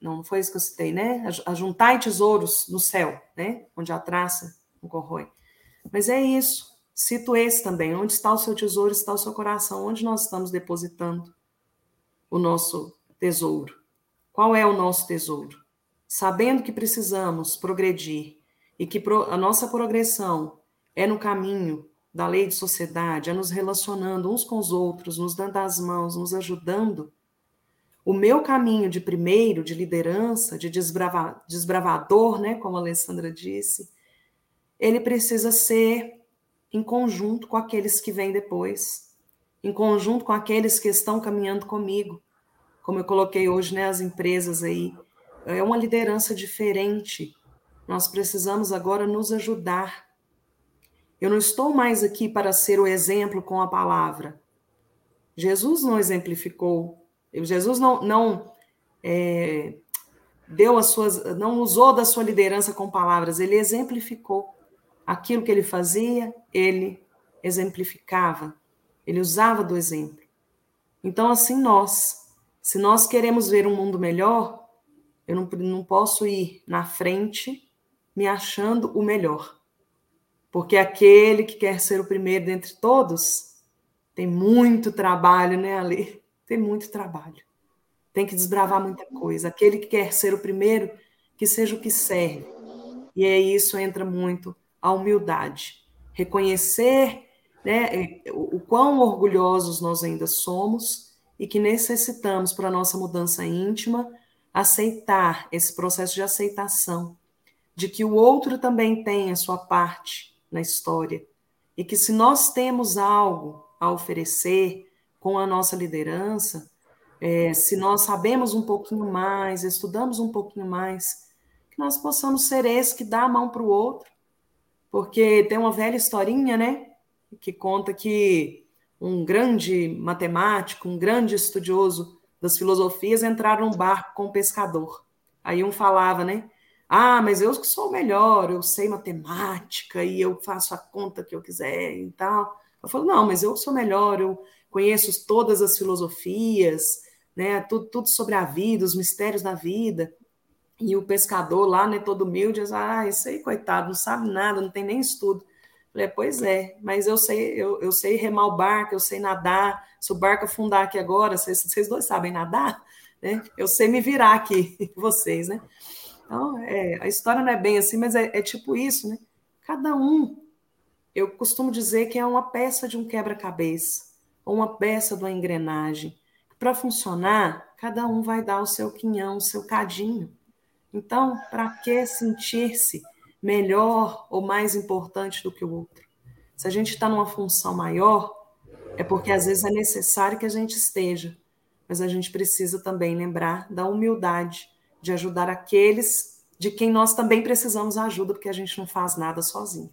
não, não foi isso que eu citei, né? Ajuntai tesouros no céu, né? Onde a traça não corrói. Mas é isso. Cito esse também. Onde está o seu tesouro, está o seu coração. Onde nós estamos depositando o nosso tesouro? Qual é o nosso tesouro? Sabendo que precisamos progredir, e que a nossa progressão é no caminho da lei de sociedade, é nos relacionando uns com os outros, nos dando as mãos, nos ajudando, o meu caminho de primeiro, de liderança, de desbrava, desbravador, né, como a Alessandra disse, ele precisa ser em conjunto com aqueles que vêm depois, em conjunto com aqueles que estão caminhando comigo. Como eu coloquei hoje, né, as empresas aí, é uma liderança diferente. Nós precisamos agora nos ajudar. Eu não estou mais aqui para ser o exemplo com a palavra. Jesus não exemplificou. Jesus não, não é, deu as suas, não usou da sua liderança com palavras. Ele exemplificou aquilo que ele fazia. Ele exemplificava. Ele usava do exemplo. Então, assim nós, se nós queremos ver um mundo melhor, eu não, não posso ir na frente me achando o melhor. Porque aquele que quer ser o primeiro dentre todos tem muito trabalho, né, Ali? Tem muito trabalho. Tem que desbravar muita coisa. Aquele que quer ser o primeiro, que seja o que serve. E é isso entra muito a humildade. Reconhecer né, o quão orgulhosos nós ainda somos e que necessitamos para nossa mudança íntima aceitar esse processo de aceitação de que o outro também tem a sua parte na história e que se nós temos algo a oferecer com a nossa liderança, é, se nós sabemos um pouquinho mais, estudamos um pouquinho mais, que nós possamos ser esse que dá a mão para o outro, porque tem uma velha historinha, né, que conta que um grande matemático, um grande estudioso das filosofias entraram num barco com um pescador. Aí um falava, né? Ah, mas eu sou o melhor, eu sei matemática e eu faço a conta que eu quiser e tal. Eu falo, não, mas eu sou melhor, eu conheço todas as filosofias, né? Tudo, tudo sobre a vida, os mistérios da vida. E o pescador lá, né, todo humilde, diz, ah, esse aí, coitado, não sabe nada, não tem nem estudo. Falei, pois é, mas eu sei, eu, eu sei remar o barco, eu sei nadar. Se o barco afundar aqui agora, vocês, vocês dois sabem nadar, né? Eu sei me virar aqui, vocês, né? Então, é, a história não é bem assim, mas é, é tipo isso, né? Cada um, eu costumo dizer que é uma peça de um quebra-cabeça, ou uma peça de uma engrenagem. Para funcionar, cada um vai dar o seu quinhão, o seu cadinho. Então, para que sentir-se melhor ou mais importante do que o outro? Se a gente está numa função maior, é porque às vezes é necessário que a gente esteja, mas a gente precisa também lembrar da humildade de ajudar aqueles de quem nós também precisamos ajuda, porque a gente não faz nada sozinho.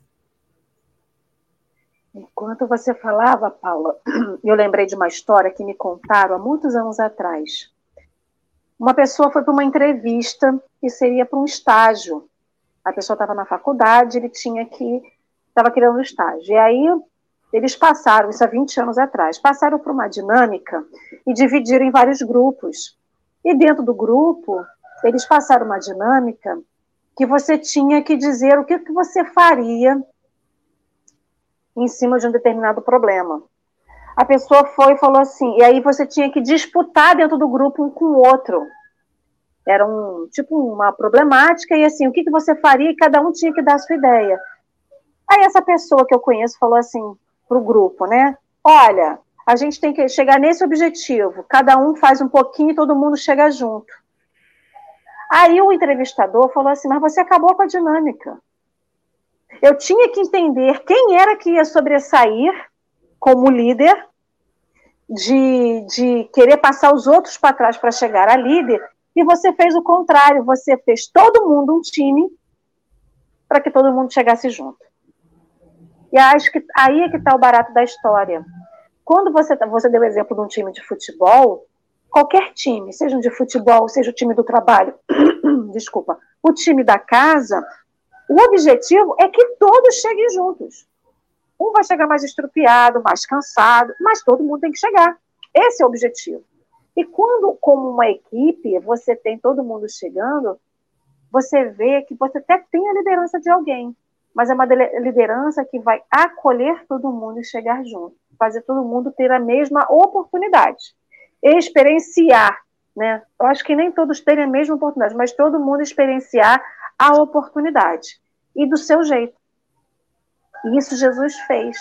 Enquanto você falava, Paula, eu lembrei de uma história que me contaram há muitos anos atrás. Uma pessoa foi para uma entrevista que seria para um estágio. A pessoa estava na faculdade, ele tinha que estava querendo um estágio. E aí eles passaram, isso há 20 anos atrás, passaram por uma dinâmica e dividiram em vários grupos. E dentro do grupo, eles passaram uma dinâmica que você tinha que dizer o que, que você faria em cima de um determinado problema. A pessoa foi e falou assim, e aí você tinha que disputar dentro do grupo um com o outro. Era um tipo uma problemática, e assim, o que, que você faria, e cada um tinha que dar a sua ideia. Aí essa pessoa que eu conheço falou assim para o grupo, né? Olha, a gente tem que chegar nesse objetivo. Cada um faz um pouquinho e todo mundo chega junto. Aí o entrevistador falou assim: Mas você acabou com a dinâmica. Eu tinha que entender quem era que ia sobressair como líder, de, de querer passar os outros para trás para chegar a líder, e você fez o contrário: você fez todo mundo um time para que todo mundo chegasse junto. E acho que aí é que está o barato da história. Quando você, você deu o exemplo de um time de futebol, qualquer time, seja de futebol, seja o time do trabalho, desculpa, o time da casa, o objetivo é que todos cheguem juntos. Um vai chegar mais estrupiado, mais cansado, mas todo mundo tem que chegar. Esse é o objetivo. E quando, como uma equipe, você tem todo mundo chegando, você vê que você até tem a liderança de alguém, mas é uma liderança que vai acolher todo mundo e chegar junto, fazer todo mundo ter a mesma oportunidade experienciar, né? Eu acho que nem todos têm a mesma oportunidade, mas todo mundo experienciar a oportunidade. e do seu jeito. E isso Jesus fez.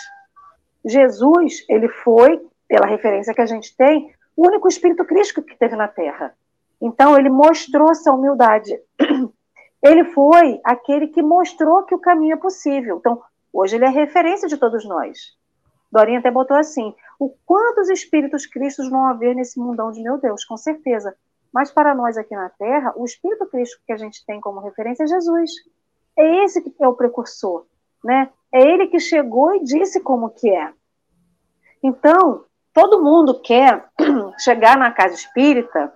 Jesus, ele foi, pela referência que a gente tem, o único Espírito Cristo que teve na Terra. Então, ele mostrou essa humildade. Ele foi aquele que mostrou que o caminho é possível. Então, hoje ele é referência de todos nós. Dorinha até botou assim: o quantos espíritos cristos vão haver nesse mundão de meu Deus, com certeza. Mas para nós aqui na Terra, o espírito Cristo que a gente tem como referência é Jesus. É esse que é o precursor, né? É ele que chegou e disse como que é. Então, todo mundo quer chegar na casa espírita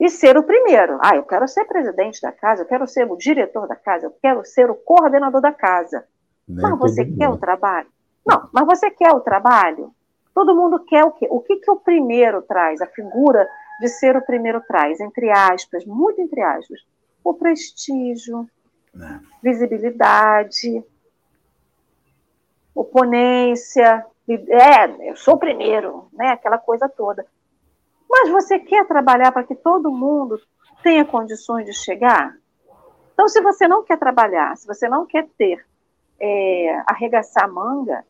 e ser o primeiro. Ah, eu quero ser presidente da casa, eu quero ser o diretor da casa, eu quero ser o coordenador da casa. Nem mas você quer o trabalho? Não, mas você quer o trabalho? Todo mundo quer o quê? O que, que o primeiro traz? A figura de ser o primeiro traz, entre aspas, muito entre aspas, o prestígio, é. visibilidade, oponência, é, eu sou o primeiro, né? Aquela coisa toda. Mas você quer trabalhar para que todo mundo tenha condições de chegar? Então, se você não quer trabalhar, se você não quer ter, é, arregaçar a manga,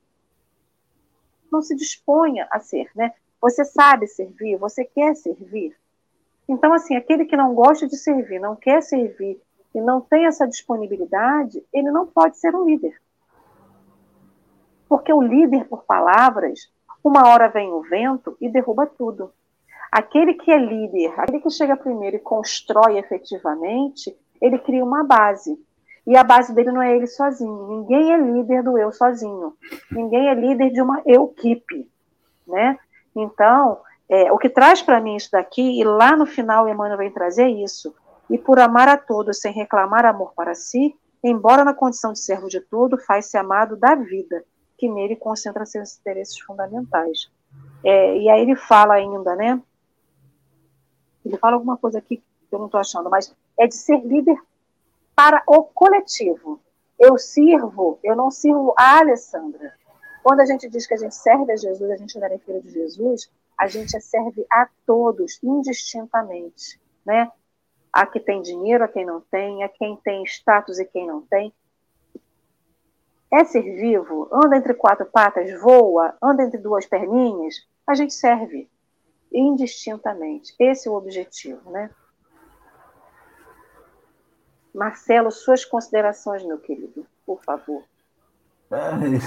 não se disponha a ser, né? Você sabe servir, você quer servir. Então, assim, aquele que não gosta de servir, não quer servir e não tem essa disponibilidade, ele não pode ser um líder. Porque o líder, por palavras, uma hora vem o vento e derruba tudo. Aquele que é líder, aquele que chega primeiro e constrói efetivamente, ele cria uma base. E a base dele não é ele sozinho. Ninguém é líder do eu sozinho. Ninguém é líder de uma equipe, né? Então, é, o que traz para mim isso daqui, e lá no final Emmanuel vem trazer isso, e por amar a todos sem reclamar amor para si, embora na condição de servo de tudo, faz-se amado da vida, que nele concentra seus interesses fundamentais. É, e aí ele fala ainda, né? Ele fala alguma coisa aqui que eu não estou achando, mas é de ser líder para o coletivo. Eu sirvo, eu não sirvo a Alessandra. Quando a gente diz que a gente serve a Jesus, a gente é filho de Jesus, a gente serve a todos, indistintamente, né? A quem tem dinheiro, a quem não tem, a quem tem status e quem não tem. É ser vivo, anda entre quatro patas, voa, anda entre duas perninhas, a gente serve indistintamente. Esse é o objetivo, né? Marcelo, suas considerações, meu querido, por favor. Ai,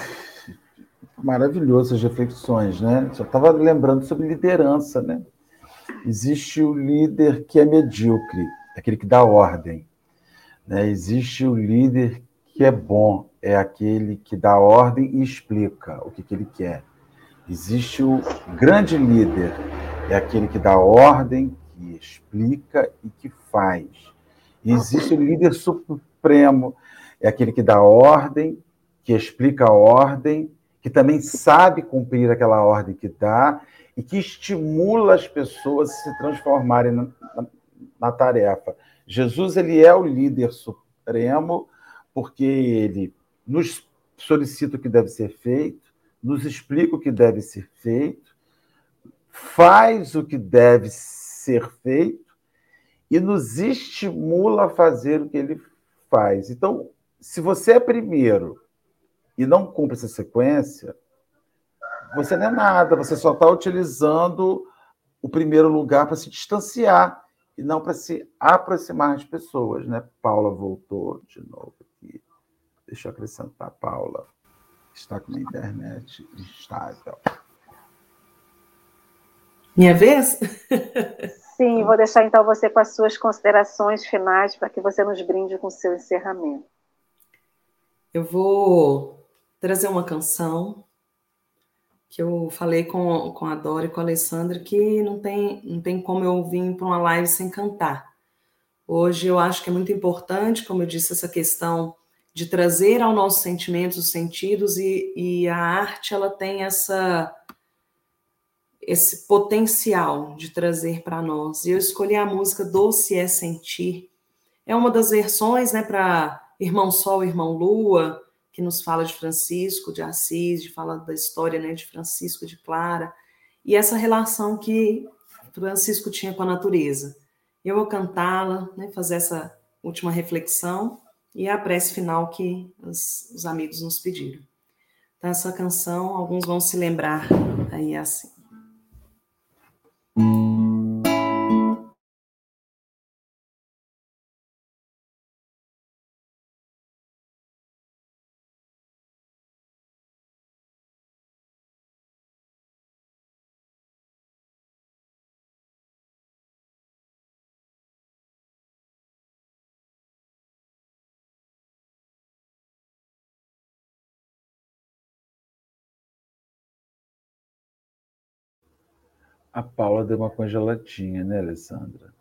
maravilhoso as reflexões, né? Já estava lembrando sobre liderança, né? Existe o líder que é medíocre, aquele que dá ordem. Né? Existe o líder que é bom, é aquele que dá ordem e explica o que, que ele quer. Existe o grande líder, é aquele que dá ordem, que explica e que faz. E existe o líder supremo, é aquele que dá ordem, que explica a ordem, que também sabe cumprir aquela ordem que dá e que estimula as pessoas a se transformarem na, na, na tarefa. Jesus ele é o líder supremo porque ele nos solicita o que deve ser feito, nos explica o que deve ser feito faz o que deve ser feito e nos estimula a fazer o que ele faz. Então, se você é primeiro e não cumpre essa sequência, você não é nada, você só está utilizando o primeiro lugar para se distanciar e não para se aproximar das pessoas, né? Paula voltou de novo. Deixa eu acrescentar, Paula. Está com a internet instável. Minha vez? Sim, vou deixar então você com as suas considerações finais para que você nos brinde com o seu encerramento. Eu vou trazer uma canção que eu falei com, com a Dora e com a Alessandra que não tem, não tem como eu vir para uma live sem cantar. Hoje eu acho que é muito importante, como eu disse, essa questão de trazer ao nosso sentimentos os sentidos e, e a arte ela tem essa esse potencial de trazer para nós. Eu escolhi a música Doce é Sentir. É uma das versões, né, para Irmão Sol, Irmão Lua, que nos fala de Francisco de Assis, de fala da história, né, de Francisco de Clara, e essa relação que Francisco tinha com a natureza. Eu vou cantá-la, né, fazer essa última reflexão e a prece final que os, os amigos nos pediram. Então, essa canção, alguns vão se lembrar aí assim. A Paula deu uma congeladinha, né, Alessandra?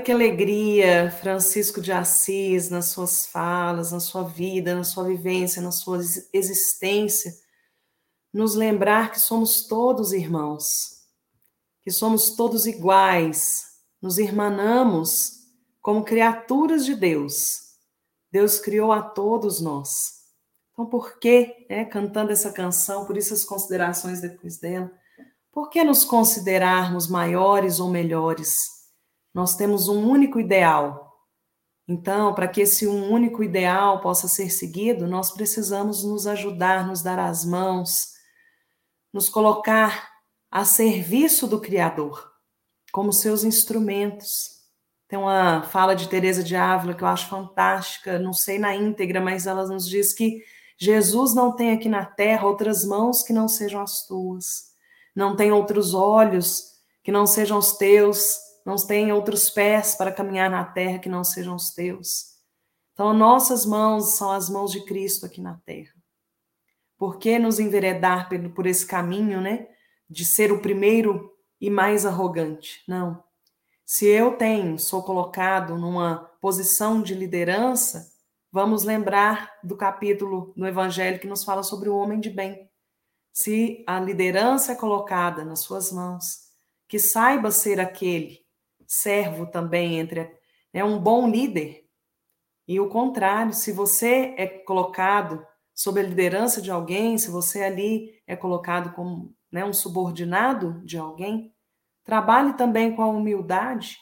Que alegria, Francisco de Assis, nas suas falas, na sua vida, na sua vivência, na sua ex- existência, nos lembrar que somos todos irmãos, que somos todos iguais, nos irmanamos como criaturas de Deus. Deus criou a todos nós. Então, por que, né, cantando essa canção, por isso as considerações depois dela, por que nos considerarmos maiores ou melhores? Nós temos um único ideal. Então, para que esse um único ideal possa ser seguido, nós precisamos nos ajudar, nos dar as mãos, nos colocar a serviço do Criador, como seus instrumentos. Tem uma fala de Teresa de Ávila que eu acho fantástica, não sei na íntegra, mas ela nos diz que Jesus não tem aqui na terra outras mãos que não sejam as tuas, não tem outros olhos que não sejam os teus, não tem outros pés para caminhar na terra que não sejam os teus. Então, nossas mãos são as mãos de Cristo aqui na terra. Por que nos enveredar por esse caminho, né? De ser o primeiro e mais arrogante? Não. Se eu tenho, sou colocado numa posição de liderança, vamos lembrar do capítulo no Evangelho que nos fala sobre o homem de bem. Se a liderança é colocada nas suas mãos, que saiba ser aquele servo também entre é um bom líder. E o contrário, se você é colocado sob a liderança de alguém, se você ali é colocado como né, um subordinado de alguém, trabalhe também com a humildade.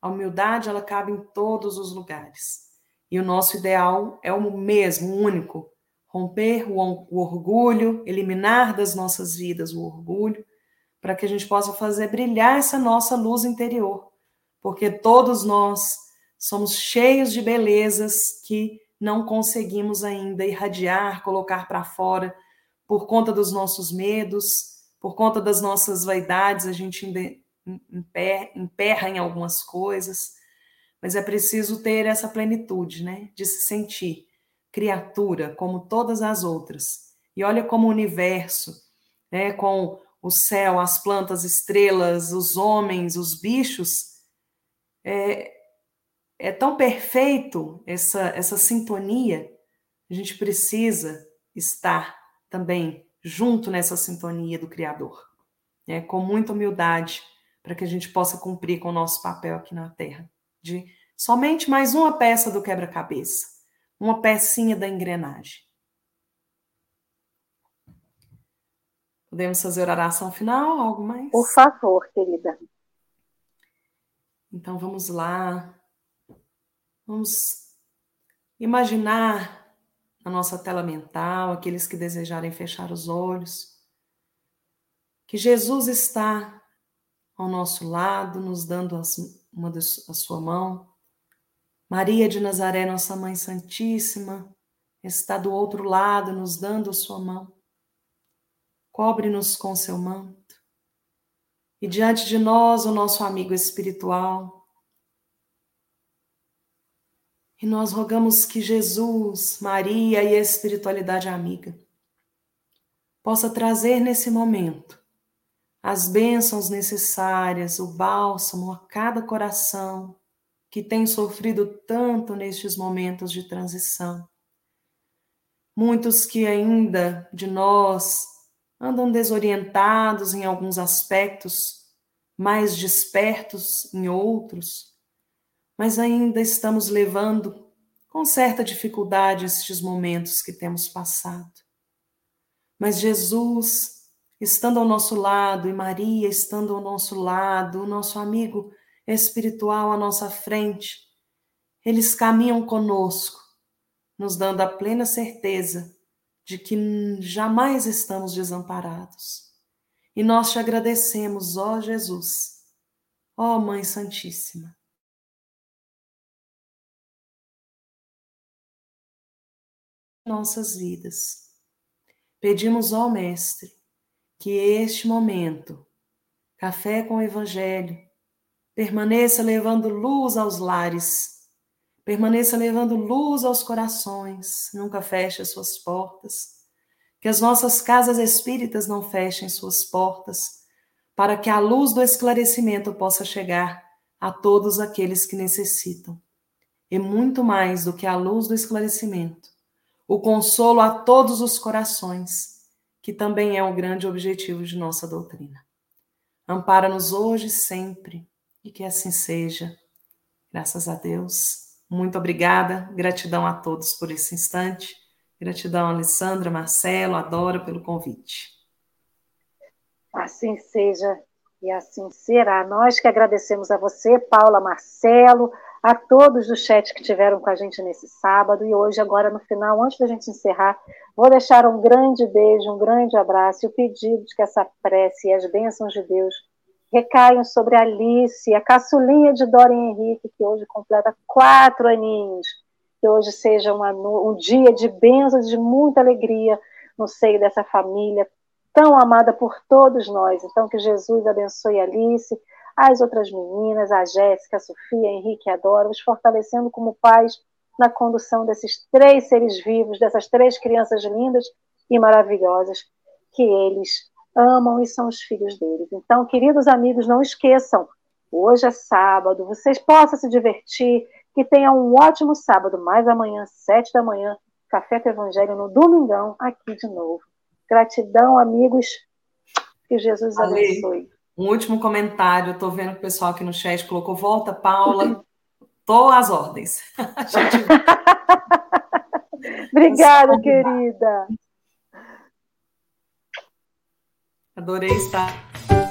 A humildade, ela cabe em todos os lugares. E o nosso ideal é o mesmo, o único. Romper o, o orgulho, eliminar das nossas vidas o orgulho, para que a gente possa fazer brilhar essa nossa luz interior. Porque todos nós somos cheios de belezas que não conseguimos ainda irradiar, colocar para fora, por conta dos nossos medos, por conta das nossas vaidades, a gente emperra em algumas coisas, mas é preciso ter essa plenitude, né? De se sentir criatura como todas as outras. E olha como o universo, né, com o céu, as plantas, estrelas, os homens, os bichos, é, é tão perfeito essa, essa sintonia, a gente precisa estar também junto nessa sintonia do Criador, né? com muita humildade, para que a gente possa cumprir com o nosso papel aqui na Terra, de somente mais uma peça do quebra-cabeça, uma pecinha da engrenagem. Podemos fazer a oração final? Algo mais? Por favor, querida. Então vamos lá. Vamos imaginar na nossa tela mental, aqueles que desejarem fechar os olhos, que Jesus está ao nosso lado, nos dando uma a sua mão. Maria de Nazaré, nossa Mãe Santíssima, está do outro lado, nos dando a sua mão. Cobre-nos com seu manto. E diante de nós, o nosso amigo espiritual, E nós rogamos que Jesus, Maria e a espiritualidade amiga possa trazer nesse momento as bênçãos necessárias, o bálsamo a cada coração que tem sofrido tanto nestes momentos de transição. Muitos que ainda de nós andam desorientados em alguns aspectos, mais despertos em outros mas ainda estamos levando com certa dificuldade estes momentos que temos passado. Mas Jesus, estando ao nosso lado, e Maria estando ao nosso lado, o nosso amigo espiritual à nossa frente, eles caminham conosco, nos dando a plena certeza de que jamais estamos desamparados. E nós te agradecemos, ó Jesus, ó Mãe Santíssima nossas vidas. Pedimos ao Mestre que este momento, café com o Evangelho, permaneça levando luz aos lares, permaneça levando luz aos corações, nunca feche as suas portas, que as nossas casas espíritas não fechem suas portas, para que a luz do esclarecimento possa chegar a todos aqueles que necessitam. E muito mais do que a luz do esclarecimento, o consolo a todos os corações, que também é o grande objetivo de nossa doutrina. Ampara-nos hoje e sempre, e que assim seja. Graças a Deus. Muito obrigada, gratidão a todos por esse instante. Gratidão, Alessandra, Marcelo, Adoro pelo convite. Assim seja e assim será. Nós que agradecemos a você, Paula, Marcelo, a todos do chat que tiveram com a gente nesse sábado e hoje, agora no final, antes da gente encerrar, vou deixar um grande beijo, um grande abraço e o pedido de que essa prece e as bênçãos de Deus recaiam sobre Alice, a caçulinha de Dorian Henrique, que hoje completa quatro aninhos. Que hoje seja uma, um dia de bênçãos, de muita alegria no seio dessa família tão amada por todos nós. Então, que Jesus abençoe Alice, as outras meninas, a Jéssica, a Sofia, a Henrique e a Dora, os fortalecendo como pais na condução desses três seres vivos, dessas três crianças lindas e maravilhosas que eles amam e são os filhos deles. Então, queridos amigos, não esqueçam, hoje é sábado, vocês possam se divertir, que tenham um ótimo sábado, mais amanhã, sete da manhã, Café com Evangelho no Domingão, aqui de novo. Gratidão, amigos, que Jesus abençoe. Um último comentário, estou vendo que o pessoal aqui no chat colocou volta, Paula. Estou às ordens. Gente... Obrigada, querida. Adorei estar.